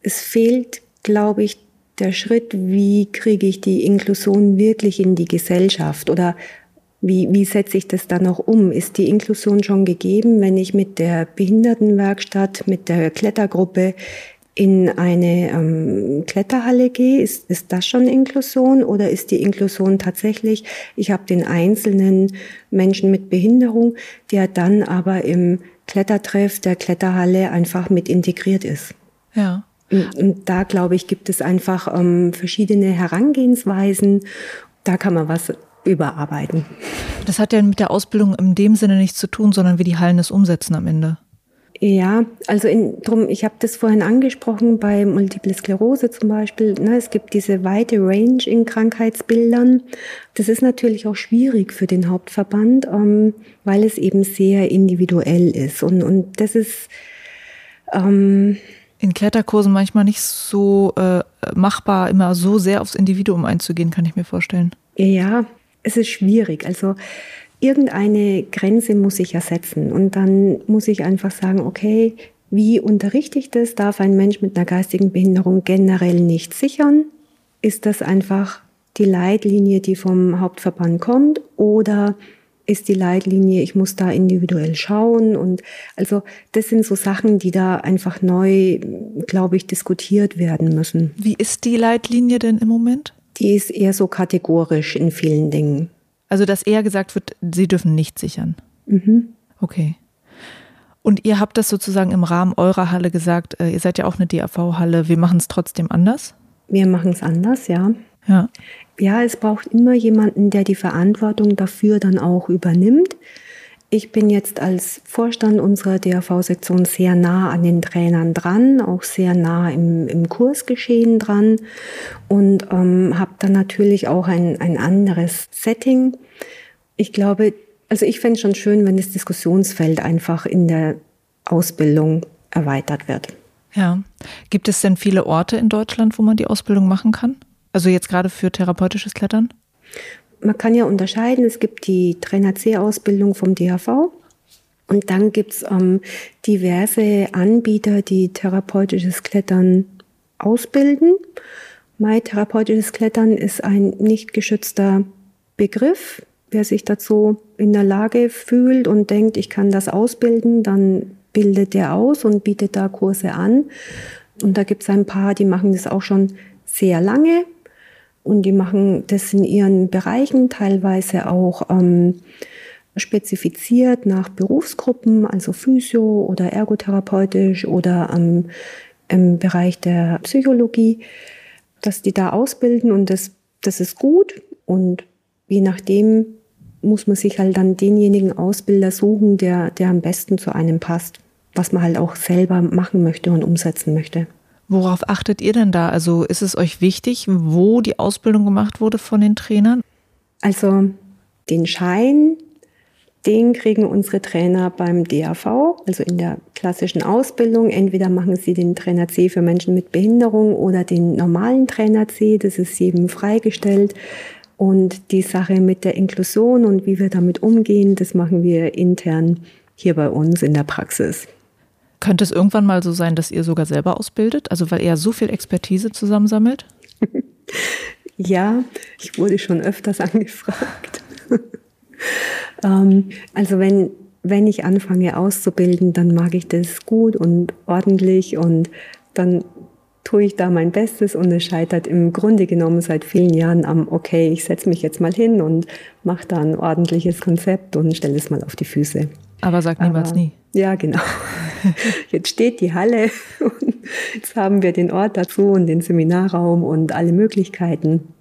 Speaker 1: es fehlt, glaube ich, der Schritt, wie kriege ich die Inklusion wirklich in die Gesellschaft oder wie, wie setze ich das dann auch um? Ist die Inklusion schon gegeben, wenn ich mit der Behindertenwerkstatt, mit der Klettergruppe in eine ähm, Kletterhalle gehe? Ist, ist das schon Inklusion oder ist die Inklusion tatsächlich, ich habe den einzelnen Menschen mit Behinderung, der dann aber im Klettertreff der Kletterhalle einfach mit integriert ist?
Speaker 2: Ja.
Speaker 1: Und, und da, glaube ich, gibt es einfach ähm, verschiedene Herangehensweisen. Da kann man was überarbeiten.
Speaker 2: Das hat ja mit der Ausbildung in dem Sinne nichts zu tun, sondern wie die Hallen es umsetzen am Ende.
Speaker 1: Ja, also in, drum, ich habe das vorhin angesprochen bei Multiple Sklerose zum Beispiel. Ne, es gibt diese weite Range in Krankheitsbildern. Das ist natürlich auch schwierig für den Hauptverband, ähm, weil es eben sehr individuell ist. Und, und das ist
Speaker 2: ähm, in Kletterkursen manchmal nicht so äh, machbar, immer so sehr aufs Individuum einzugehen, kann ich mir vorstellen.
Speaker 1: Ja, es ist schwierig. Also irgendeine Grenze muss ich ersetzen und dann muss ich einfach sagen, okay, wie unterrichte ich das? Darf ein Mensch mit einer geistigen Behinderung generell nicht sichern? Ist das einfach die Leitlinie, die vom Hauptverband kommt oder ist die Leitlinie, ich muss da individuell schauen und also das sind so Sachen, die da einfach neu, glaube ich, diskutiert werden müssen.
Speaker 2: Wie ist die Leitlinie denn im Moment?
Speaker 1: Die ist eher so kategorisch in vielen Dingen.
Speaker 2: Also, dass eher gesagt wird, sie dürfen nicht sichern.
Speaker 1: Mhm.
Speaker 2: Okay. Und ihr habt das sozusagen im Rahmen eurer Halle gesagt, äh, ihr seid ja auch eine DAV-Halle, wir machen es trotzdem anders?
Speaker 1: Wir machen es anders, ja.
Speaker 2: Ja.
Speaker 1: Ja, es braucht immer jemanden, der die Verantwortung dafür dann auch übernimmt. Ich bin jetzt als Vorstand unserer DAV-Sektion sehr nah an den Trainern dran, auch sehr nah im, im Kursgeschehen dran und ähm, habe dann natürlich auch ein, ein anderes Setting. Ich glaube, also ich fände es schon schön, wenn das Diskussionsfeld einfach in der Ausbildung erweitert wird.
Speaker 2: Ja. Gibt es denn viele Orte in Deutschland, wo man die Ausbildung machen kann? Also jetzt gerade für therapeutisches Klettern?
Speaker 1: Man kann ja unterscheiden, es gibt die Trainer C-Ausbildung vom DHV und dann gibt's ähm, diverse Anbieter, die therapeutisches Klettern ausbilden. Mein therapeutisches Klettern ist ein nicht geschützter Begriff. Wer sich dazu in der Lage fühlt und denkt, ich kann das ausbilden, dann bildet der aus und bietet da Kurse an. Und da gibt's ein paar, die machen das auch schon sehr lange und die machen das in ihren Bereichen, teilweise auch ähm, spezifiziert nach Berufsgruppen, also Physio oder ergotherapeutisch oder ähm, im Bereich der Psychologie, dass die da ausbilden und das, das ist gut. Und je nachdem muss man sich halt dann denjenigen Ausbilder suchen, der, der am besten zu einem passt, was man halt auch selber machen möchte und umsetzen möchte.
Speaker 2: Worauf achtet ihr denn da? Also ist es euch wichtig, wo die Ausbildung gemacht wurde von den Trainern?
Speaker 1: Also den Schein, den kriegen unsere Trainer beim DAV, also in der klassischen Ausbildung. Entweder machen sie den Trainer C für Menschen mit Behinderung oder den normalen Trainer C, das ist jedem freigestellt. Und die Sache mit der Inklusion und wie wir damit umgehen, das machen wir intern hier bei uns in der Praxis.
Speaker 2: Könnte es irgendwann mal so sein, dass ihr sogar selber ausbildet? Also weil er so viel Expertise zusammensammelt?
Speaker 1: ja, ich wurde schon öfters angefragt. ähm, also wenn, wenn ich anfange auszubilden, dann mag ich das gut und ordentlich und dann tue ich da mein Bestes und es scheitert im Grunde genommen seit vielen Jahren am, okay, ich setze mich jetzt mal hin und mache da ein ordentliches Konzept und stelle es mal auf die Füße.
Speaker 2: Aber sag niemals Aber, nie.
Speaker 1: Ja, genau. Jetzt steht die Halle und jetzt haben wir den Ort dazu und den Seminarraum und alle Möglichkeiten.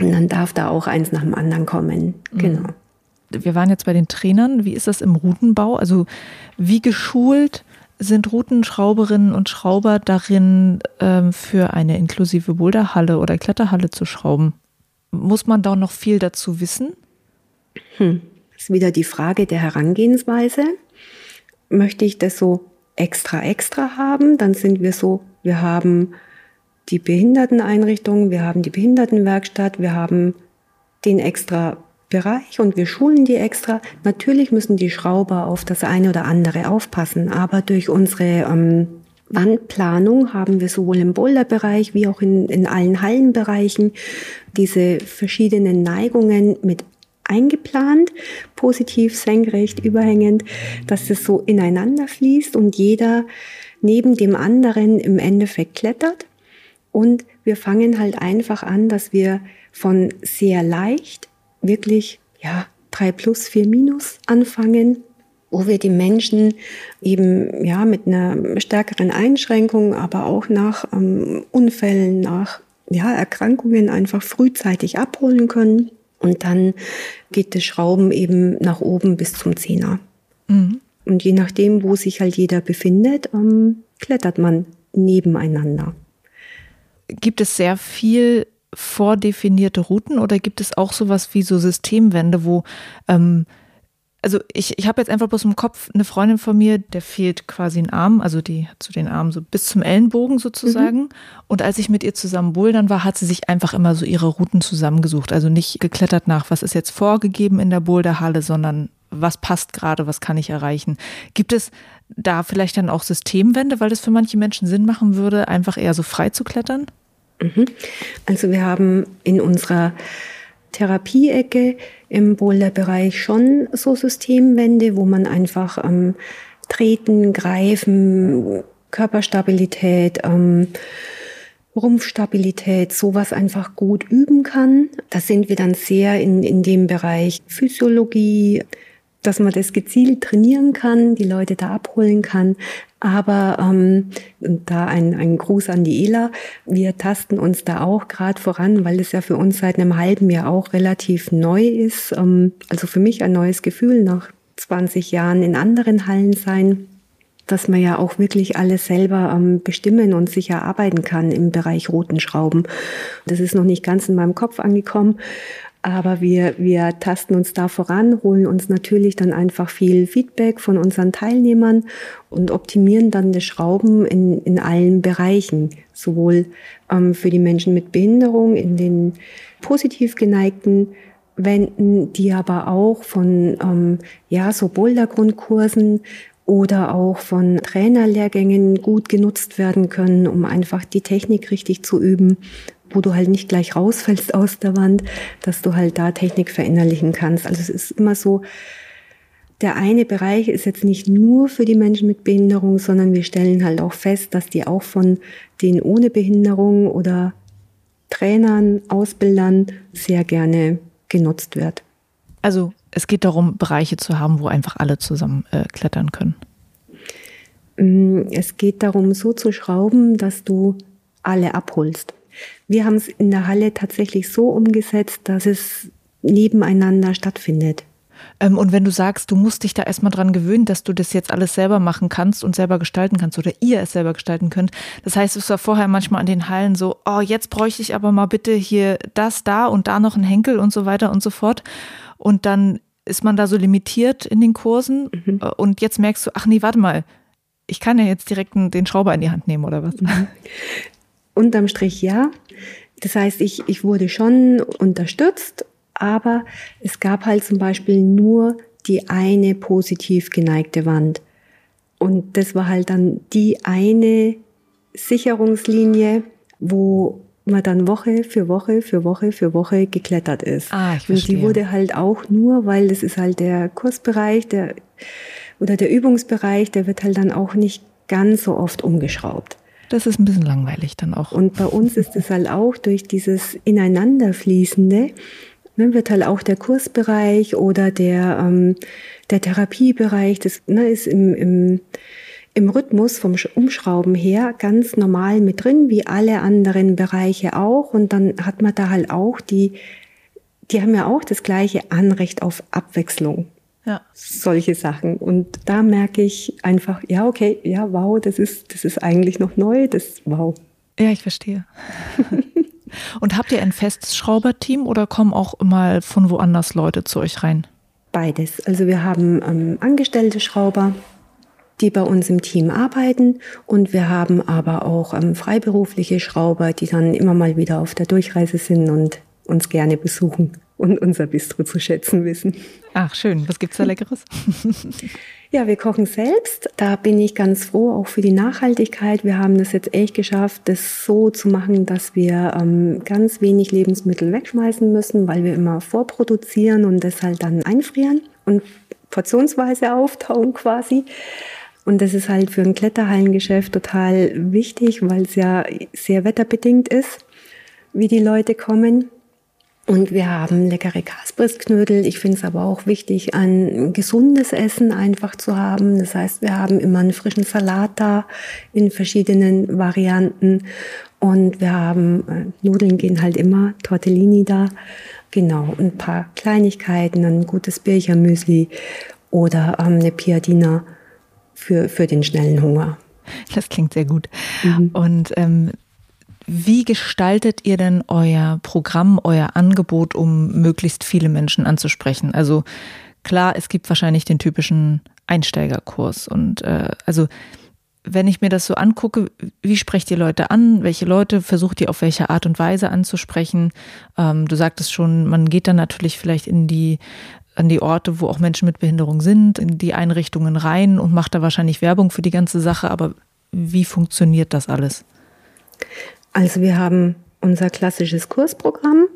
Speaker 1: Und dann darf da auch eins nach dem anderen kommen. Mhm. Genau.
Speaker 2: Wir waren jetzt bei den Trainern. Wie ist das im Routenbau? Also wie geschult sind Routenschrauberinnen und Schrauber darin, ähm, für eine inklusive Boulderhalle oder Kletterhalle zu schrauben? Muss man da noch viel dazu wissen?
Speaker 1: Hm. Wieder die Frage der Herangehensweise. Möchte ich das so extra extra haben, dann sind wir so, wir haben die Behinderteneinrichtung, wir haben die Behindertenwerkstatt, wir haben den extra Bereich und wir schulen die extra. Natürlich müssen die Schrauber auf das eine oder andere aufpassen, aber durch unsere ähm, Wandplanung haben wir sowohl im Boulderbereich wie auch in, in allen Hallenbereichen diese verschiedenen Neigungen mit eingeplant, positiv, senkrecht, überhängend, dass es so ineinander fließt und jeder neben dem anderen im Endeffekt klettert. Und wir fangen halt einfach an, dass wir von sehr leicht wirklich, ja, drei plus, vier minus anfangen, wo wir die Menschen eben, ja, mit einer stärkeren Einschränkung, aber auch nach ähm, Unfällen, nach, ja, Erkrankungen einfach frühzeitig abholen können. Und dann geht das Schrauben eben nach oben bis zum Zehner. Mhm. Und je nachdem, wo sich halt jeder befindet, ähm, klettert man nebeneinander.
Speaker 2: Gibt es sehr viel vordefinierte Routen oder gibt es auch sowas wie so Systemwände, wo ähm, also ich, ich habe jetzt einfach bloß im Kopf eine Freundin von mir, der fehlt quasi ein Arm, also die hat zu den Armen so bis zum Ellenbogen sozusagen. Mhm. Und als ich mit ihr zusammen bouldern war, hat sie sich einfach immer so ihre Routen zusammengesucht. Also nicht geklettert nach, was ist jetzt vorgegeben in der Boulderhalle, sondern was passt gerade, was kann ich erreichen. Gibt es da vielleicht dann auch Systemwände, weil das für manche Menschen Sinn machen würde, einfach eher so frei zu klettern?
Speaker 1: Mhm. Also wir haben in unserer Therapieecke im Boulderbereich schon so Systemwände, wo man einfach ähm, treten, greifen, Körperstabilität, ähm, Rumpfstabilität, sowas einfach gut üben kann. Da sind wir dann sehr in, in dem Bereich Physiologie, dass man das gezielt trainieren kann, die Leute da abholen kann. Aber ähm, da ein, ein Gruß an die Ela. Wir tasten uns da auch gerade voran, weil es ja für uns seit einem halben Jahr auch relativ neu ist. Ähm, also für mich ein neues Gefühl nach 20 Jahren in anderen Hallen sein, dass man ja auch wirklich alles selber ähm, bestimmen und sicher arbeiten kann im Bereich roten Schrauben. Das ist noch nicht ganz in meinem Kopf angekommen, aber wir, wir tasten uns da voran, holen uns natürlich dann einfach viel Feedback von unseren Teilnehmern und optimieren dann das Schrauben in, in allen Bereichen, sowohl ähm, für die Menschen mit Behinderung in den positiv geneigten Wänden, die aber auch von ähm, ja so Bouldergrundkursen oder auch von Trainerlehrgängen gut genutzt werden können, um einfach die Technik richtig zu üben wo du halt nicht gleich rausfällst aus der Wand, dass du halt da Technik verinnerlichen kannst. Also es ist immer so, der eine Bereich ist jetzt nicht nur für die Menschen mit Behinderung, sondern wir stellen halt auch fest, dass die auch von den ohne Behinderung oder Trainern, Ausbildern sehr gerne genutzt wird.
Speaker 2: Also es geht darum, Bereiche zu haben, wo einfach alle zusammen äh, klettern können.
Speaker 1: Mm, es geht darum, so zu schrauben, dass du alle abholst. Wir haben es in der Halle tatsächlich so umgesetzt, dass es nebeneinander stattfindet.
Speaker 2: Ähm, und wenn du sagst, du musst dich da erstmal dran gewöhnen, dass du das jetzt alles selber machen kannst und selber gestalten kannst oder ihr es selber gestalten könnt. Das heißt, es war vorher manchmal an den Hallen so, oh, jetzt bräuchte ich aber mal bitte hier das, da und da noch ein Henkel und so weiter und so fort. Und dann ist man da so limitiert in den Kursen mhm. Und jetzt merkst du, ach nee, warte mal, ich kann ja jetzt direkt den Schrauber in die Hand nehmen oder was? Mhm.
Speaker 1: Unterm Strich ja. Das heißt, ich, ich wurde schon unterstützt aber es gab halt zum Beispiel nur die eine positiv geneigte Wand. Und das war halt dann die eine Sicherungslinie, wo man dann Woche für Woche für Woche für Woche geklettert ist.
Speaker 2: Ah, ich verstehe.
Speaker 1: Und die wurde halt auch nur, weil das ist halt der Kursbereich, der oder der Übungsbereich, der wird halt dann auch nicht ganz so oft umgeschraubt.
Speaker 2: Das ist ein bisschen langweilig dann auch.
Speaker 1: Und bei uns ist es halt auch durch dieses Ineinanderfließende, ne, wird halt auch der Kursbereich oder der, ähm, der Therapiebereich, das ne, ist im, im, im Rhythmus vom Umschrauben her ganz normal mit drin, wie alle anderen Bereiche auch. Und dann hat man da halt auch die, die haben ja auch das gleiche Anrecht auf Abwechslung. Ja. Solche Sachen. Und da merke ich einfach, ja, okay, ja, wow, das ist, das ist eigentlich noch neu, das, wow.
Speaker 2: Ja, ich verstehe. Und habt ihr ein festes Schrauberteam oder kommen auch mal von woanders Leute zu euch rein?
Speaker 1: Beides. Also wir haben ähm, angestellte Schrauber, die bei uns im Team arbeiten und wir haben aber auch ähm, freiberufliche Schrauber, die dann immer mal wieder auf der Durchreise sind und uns gerne besuchen und unser Bistro zu schätzen wissen.
Speaker 2: Ach schön, was gibt's da leckeres?
Speaker 1: Ja, wir kochen selbst. Da bin ich ganz froh, auch für die Nachhaltigkeit. Wir haben das jetzt echt geschafft, das so zu machen, dass wir ähm, ganz wenig Lebensmittel wegschmeißen müssen, weil wir immer vorproduzieren und das halt dann einfrieren und portionsweise auftauen quasi. Und das ist halt für ein Kletterhallengeschäft total wichtig, weil es ja sehr wetterbedingt ist, wie die Leute kommen. Und wir haben leckere Kasprisknödel. Ich finde es aber auch wichtig, ein gesundes Essen einfach zu haben. Das heißt, wir haben immer einen frischen Salat da in verschiedenen Varianten. Und wir haben, äh, Nudeln gehen halt immer, Tortellini da. Genau, ein paar Kleinigkeiten, ein gutes Birchermüsli oder ähm, eine Piadina für, für den schnellen Hunger.
Speaker 2: Das klingt sehr gut. Mhm. Und ähm, wie gestaltet ihr denn euer Programm, euer Angebot, um möglichst viele Menschen anzusprechen? Also klar, es gibt wahrscheinlich den typischen Einsteigerkurs und äh, also wenn ich mir das so angucke, wie sprecht ihr Leute an? Welche Leute versucht ihr auf welche Art und Weise anzusprechen? Ähm, du sagtest schon, man geht dann natürlich vielleicht in die an die Orte, wo auch Menschen mit Behinderung sind, in die Einrichtungen rein und macht da wahrscheinlich Werbung für die ganze Sache. Aber wie funktioniert das alles?
Speaker 1: Also wir haben unser klassisches Kursprogramm,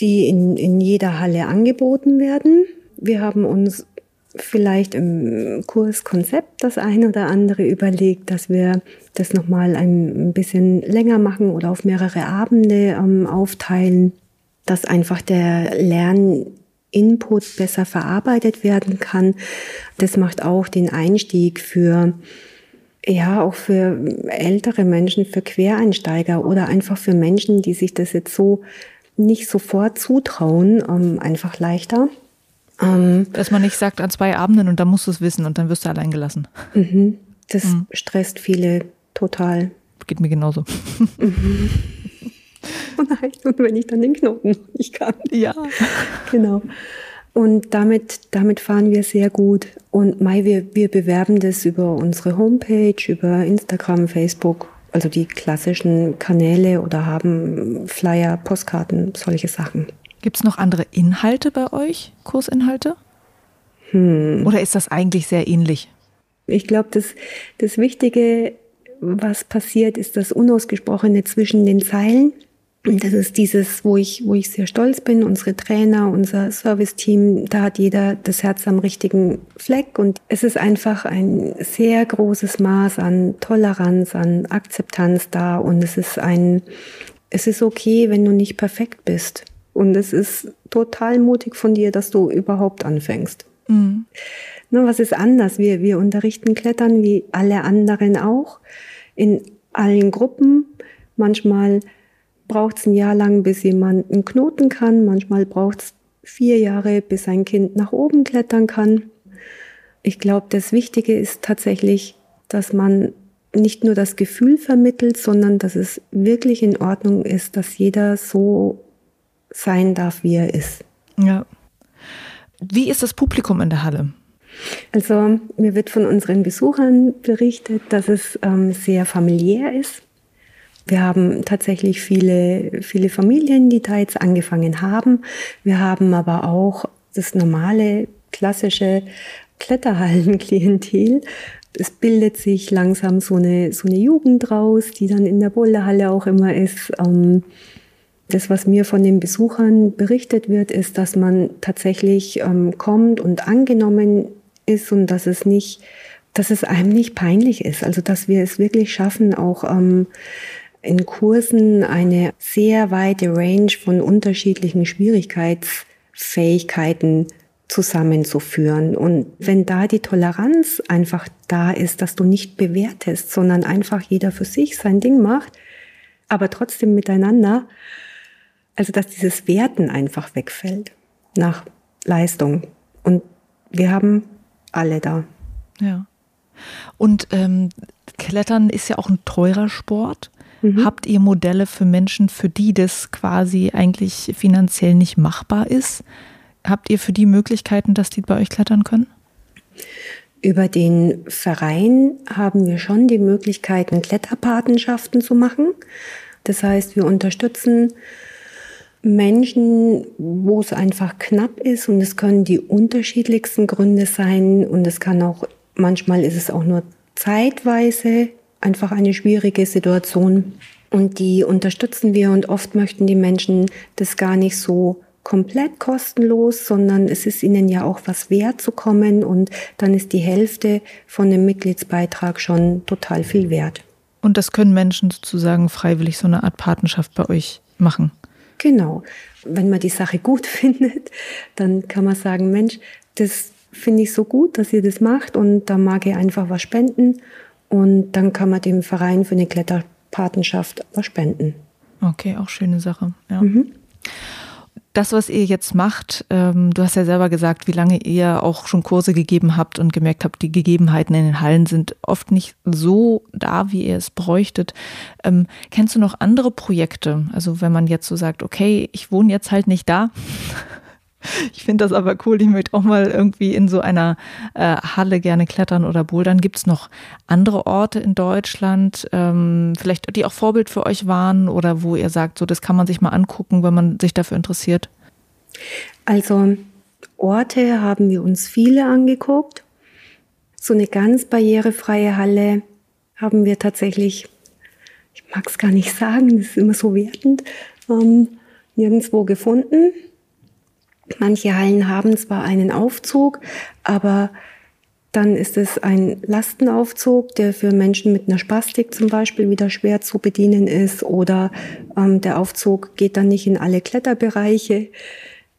Speaker 1: die in, in jeder Halle angeboten werden. Wir haben uns vielleicht im Kurskonzept das eine oder andere überlegt, dass wir das nochmal ein bisschen länger machen oder auf mehrere Abende ähm, aufteilen, dass einfach der Lerninput besser verarbeitet werden kann. Das macht auch den Einstieg für ja, auch für ältere Menschen, für Quereinsteiger oder einfach für Menschen, die sich das jetzt so nicht sofort zutrauen, ähm, einfach leichter.
Speaker 2: Ähm, Dass man nicht sagt, an zwei Abenden und dann musst du es wissen und dann wirst du allein gelassen.
Speaker 1: Mhm. Das mhm. stresst viele total.
Speaker 2: Geht mir genauso. Mhm.
Speaker 1: Oh nein, und wenn ich dann den Knoten nicht kann.
Speaker 2: Ja.
Speaker 1: Genau. Und damit, damit fahren wir sehr gut. Und Mai, wir, wir bewerben das über unsere Homepage, über Instagram, Facebook, also die klassischen Kanäle oder haben Flyer, Postkarten, solche Sachen.
Speaker 2: Gibt es noch andere Inhalte bei euch, Kursinhalte? Hm. Oder ist das eigentlich sehr ähnlich?
Speaker 1: Ich glaube, das, das Wichtige, was passiert, ist das Unausgesprochene zwischen den Zeilen. Und das ist dieses, wo ich, wo ich sehr stolz bin, unsere Trainer, unser Serviceteam, da hat jeder das Herz am richtigen Fleck und es ist einfach ein sehr großes Maß an Toleranz, an Akzeptanz da und es ist ein, es ist okay, wenn du nicht perfekt bist. Und es ist total mutig von dir, dass du überhaupt anfängst. Mhm. Nur was ist anders? Wir, wir unterrichten Klettern wie alle anderen auch, in allen Gruppen. Manchmal braucht es ein Jahr lang, bis jemand einen Knoten kann. Manchmal braucht es vier Jahre, bis ein Kind nach oben klettern kann. Ich glaube, das Wichtige ist tatsächlich, dass man nicht nur das Gefühl vermittelt, sondern dass es wirklich in Ordnung ist, dass jeder so sein darf, wie er ist.
Speaker 2: Ja. Wie ist das Publikum in der Halle?
Speaker 1: Also mir wird von unseren Besuchern berichtet, dass es ähm, sehr familiär ist. Wir haben tatsächlich viele, viele Familien, die da jetzt angefangen haben. Wir haben aber auch das normale, klassische Kletterhallenklientel. Es bildet sich langsam so eine, so eine Jugend raus, die dann in der Boulderhalle auch immer ist. Ähm, das, was mir von den Besuchern berichtet wird, ist, dass man tatsächlich ähm, kommt und angenommen ist und dass es nicht, dass es einem nicht peinlich ist. Also dass wir es wirklich schaffen, auch ähm, in Kursen eine sehr weite Range von unterschiedlichen Schwierigkeitsfähigkeiten zusammenzuführen. Und wenn da die Toleranz einfach da ist, dass du nicht bewertest, sondern einfach jeder für sich sein Ding macht, aber trotzdem miteinander, also dass dieses Werten einfach wegfällt nach Leistung. Und wir haben alle da.
Speaker 2: Ja. Und ähm, Klettern ist ja auch ein teurer Sport. Mhm. Habt ihr Modelle für Menschen, für die das quasi eigentlich finanziell nicht machbar ist? Habt ihr für die Möglichkeiten, dass die bei euch klettern können?
Speaker 1: Über den Verein haben wir schon die Möglichkeiten, Kletterpatenschaften zu machen. Das heißt, wir unterstützen Menschen, wo es einfach knapp ist und es können die unterschiedlichsten Gründe sein und es kann auch, manchmal ist es auch nur zeitweise einfach eine schwierige Situation und die unterstützen wir und oft möchten die Menschen das gar nicht so komplett kostenlos, sondern es ist ihnen ja auch was wert zu kommen und dann ist die Hälfte von dem Mitgliedsbeitrag schon total viel wert.
Speaker 2: Und das können Menschen sozusagen freiwillig so eine Art Patenschaft bei euch machen?
Speaker 1: Genau. Wenn man die Sache gut findet, dann kann man sagen, Mensch, das finde ich so gut, dass ihr das macht und da mag ich einfach was spenden und dann kann man dem Verein für eine Kletterpatenschaft was spenden.
Speaker 2: Okay, auch schöne Sache. Ja. Mhm das, was ihr jetzt macht, ähm, du hast ja selber gesagt, wie lange ihr auch schon Kurse gegeben habt und gemerkt habt, die Gegebenheiten in den Hallen sind oft nicht so da, wie ihr es bräuchtet. Ähm, kennst du noch andere Projekte? Also wenn man jetzt so sagt, okay, ich wohne jetzt halt nicht da, ich finde das aber cool. Ich möchte auch mal irgendwie in so einer äh, Halle gerne klettern oder bouldern. Gibt es noch andere Orte in Deutschland, ähm, vielleicht die auch Vorbild für euch waren oder wo ihr sagt, so das kann man sich mal angucken, wenn man sich dafür interessiert?
Speaker 1: Also Orte haben wir uns viele angeguckt. So eine ganz barrierefreie Halle haben wir tatsächlich, ich mag es gar nicht sagen, das ist immer so wertend, ähm, nirgendwo gefunden. Manche Hallen haben zwar einen Aufzug, aber dann ist es ein Lastenaufzug, der für Menschen mit einer Spastik zum Beispiel wieder schwer zu bedienen ist oder ähm, der Aufzug geht dann nicht in alle Kletterbereiche.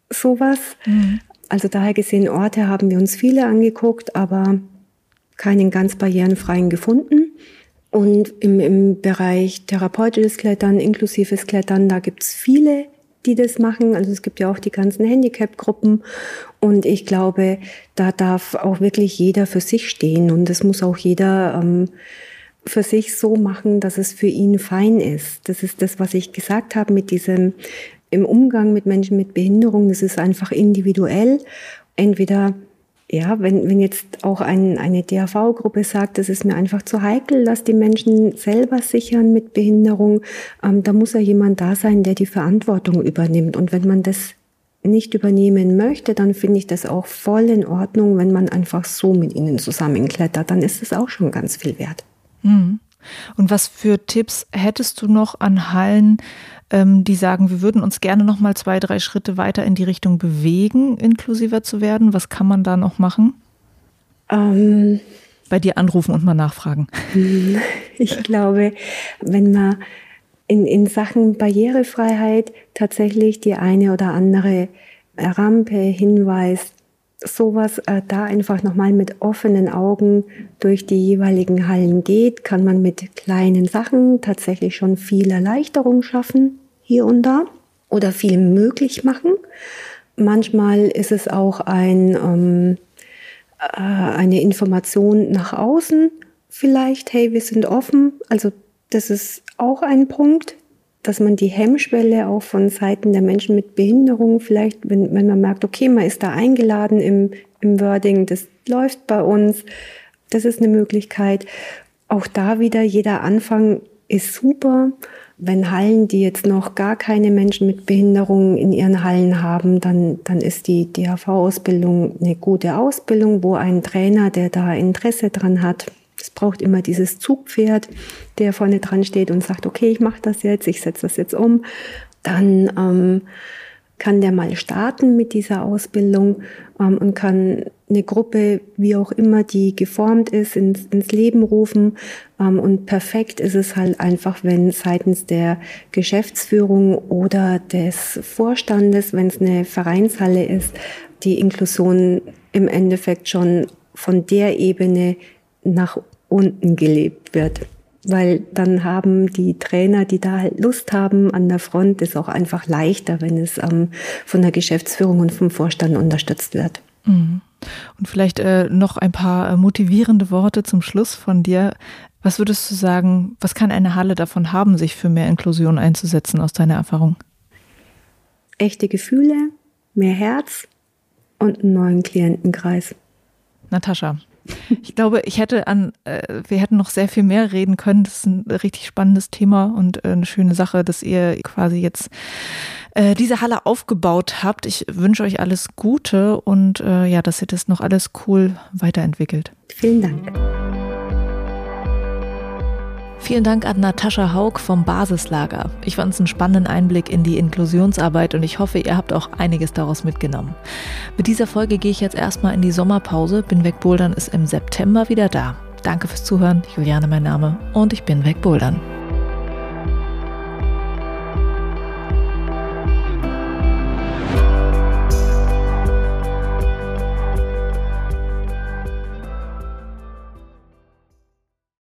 Speaker 1: Sowas. Mhm. Also daher gesehen, Orte haben wir uns viele angeguckt, aber keinen ganz barrierenfreien gefunden. Und im, im Bereich therapeutisches Klettern, inklusives Klettern, da gibt's viele die das machen. Also es gibt ja auch die ganzen Handicap-Gruppen. Und ich glaube, da darf auch wirklich jeder für sich stehen. Und es muss auch jeder ähm, für sich so machen, dass es für ihn fein ist. Das ist das, was ich gesagt habe mit diesem im Umgang mit Menschen mit Behinderung. Das ist einfach individuell. Entweder ja, wenn, wenn jetzt auch ein, eine DAV-Gruppe sagt, es ist mir einfach zu heikel, dass die Menschen selber sichern mit Behinderung, ähm, da muss ja jemand da sein, der die Verantwortung übernimmt. Und wenn man das nicht übernehmen möchte, dann finde ich das auch voll in Ordnung, wenn man einfach so mit ihnen zusammenklettert. Dann ist es auch schon ganz viel wert.
Speaker 2: Mhm. Und was für Tipps hättest du noch an Hallen, die sagen, wir würden uns gerne noch mal zwei, drei Schritte weiter in die Richtung bewegen, inklusiver zu werden? Was kann man da noch machen? Ähm, Bei dir anrufen und mal nachfragen.
Speaker 1: Ich glaube, wenn man in, in Sachen Barrierefreiheit tatsächlich die eine oder andere Rampe, Hinweis, sowas äh, da einfach nochmal mit offenen Augen durch die jeweiligen Hallen geht, kann man mit kleinen Sachen tatsächlich schon viel Erleichterung schaffen, hier und da, oder viel möglich machen. Manchmal ist es auch ein, ähm, äh, eine Information nach außen, vielleicht, hey, wir sind offen. Also das ist auch ein Punkt, dass man die Hemmschwelle auch von Seiten der Menschen mit Behinderung vielleicht, wenn, wenn man merkt, okay, man ist da eingeladen im, im Wording, das läuft bei uns, das ist eine Möglichkeit. Auch da wieder, jeder Anfang ist super. Wenn Hallen, die jetzt noch gar keine Menschen mit Behinderung in ihren Hallen haben, dann, dann ist die DHV-Ausbildung eine gute Ausbildung, wo ein Trainer, der da Interesse dran hat, es braucht immer dieses Zugpferd, der vorne dran steht und sagt, okay, ich mache das jetzt, ich setze das jetzt um. Dann ähm, kann der mal starten mit dieser Ausbildung ähm, und kann eine Gruppe, wie auch immer, die geformt ist, ins, ins Leben rufen. Ähm, und perfekt ist es halt einfach, wenn seitens der Geschäftsführung oder des Vorstandes, wenn es eine Vereinshalle ist, die Inklusion im Endeffekt schon von der Ebene nach unten gelebt wird. Weil dann haben die Trainer, die da halt Lust haben an der Front, ist auch einfach leichter, wenn es ähm, von der Geschäftsführung und vom Vorstand unterstützt wird.
Speaker 2: Mhm. Und vielleicht äh, noch ein paar äh, motivierende Worte zum Schluss von dir. Was würdest du sagen, was kann eine Halle davon haben, sich für mehr Inklusion einzusetzen aus deiner Erfahrung?
Speaker 1: Echte Gefühle, mehr Herz und einen neuen Klientenkreis.
Speaker 2: Natascha, ich glaube, ich hätte an, äh, wir hätten noch sehr viel mehr reden können. Das ist ein richtig spannendes Thema und äh, eine schöne Sache, dass ihr quasi jetzt äh, diese Halle aufgebaut habt. Ich wünsche euch alles Gute und äh, ja, dass ihr das noch alles cool weiterentwickelt.
Speaker 1: Vielen Dank.
Speaker 2: Vielen Dank an Natascha Haug vom Basislager. Ich fand es einen spannenden Einblick in die Inklusionsarbeit und ich hoffe, ihr habt auch einiges daraus mitgenommen. Mit dieser Folge gehe ich jetzt erstmal in die Sommerpause. Bin weg Bouldern ist im September wieder da. Danke fürs Zuhören. Juliane mein Name und ich bin weg Bouldern.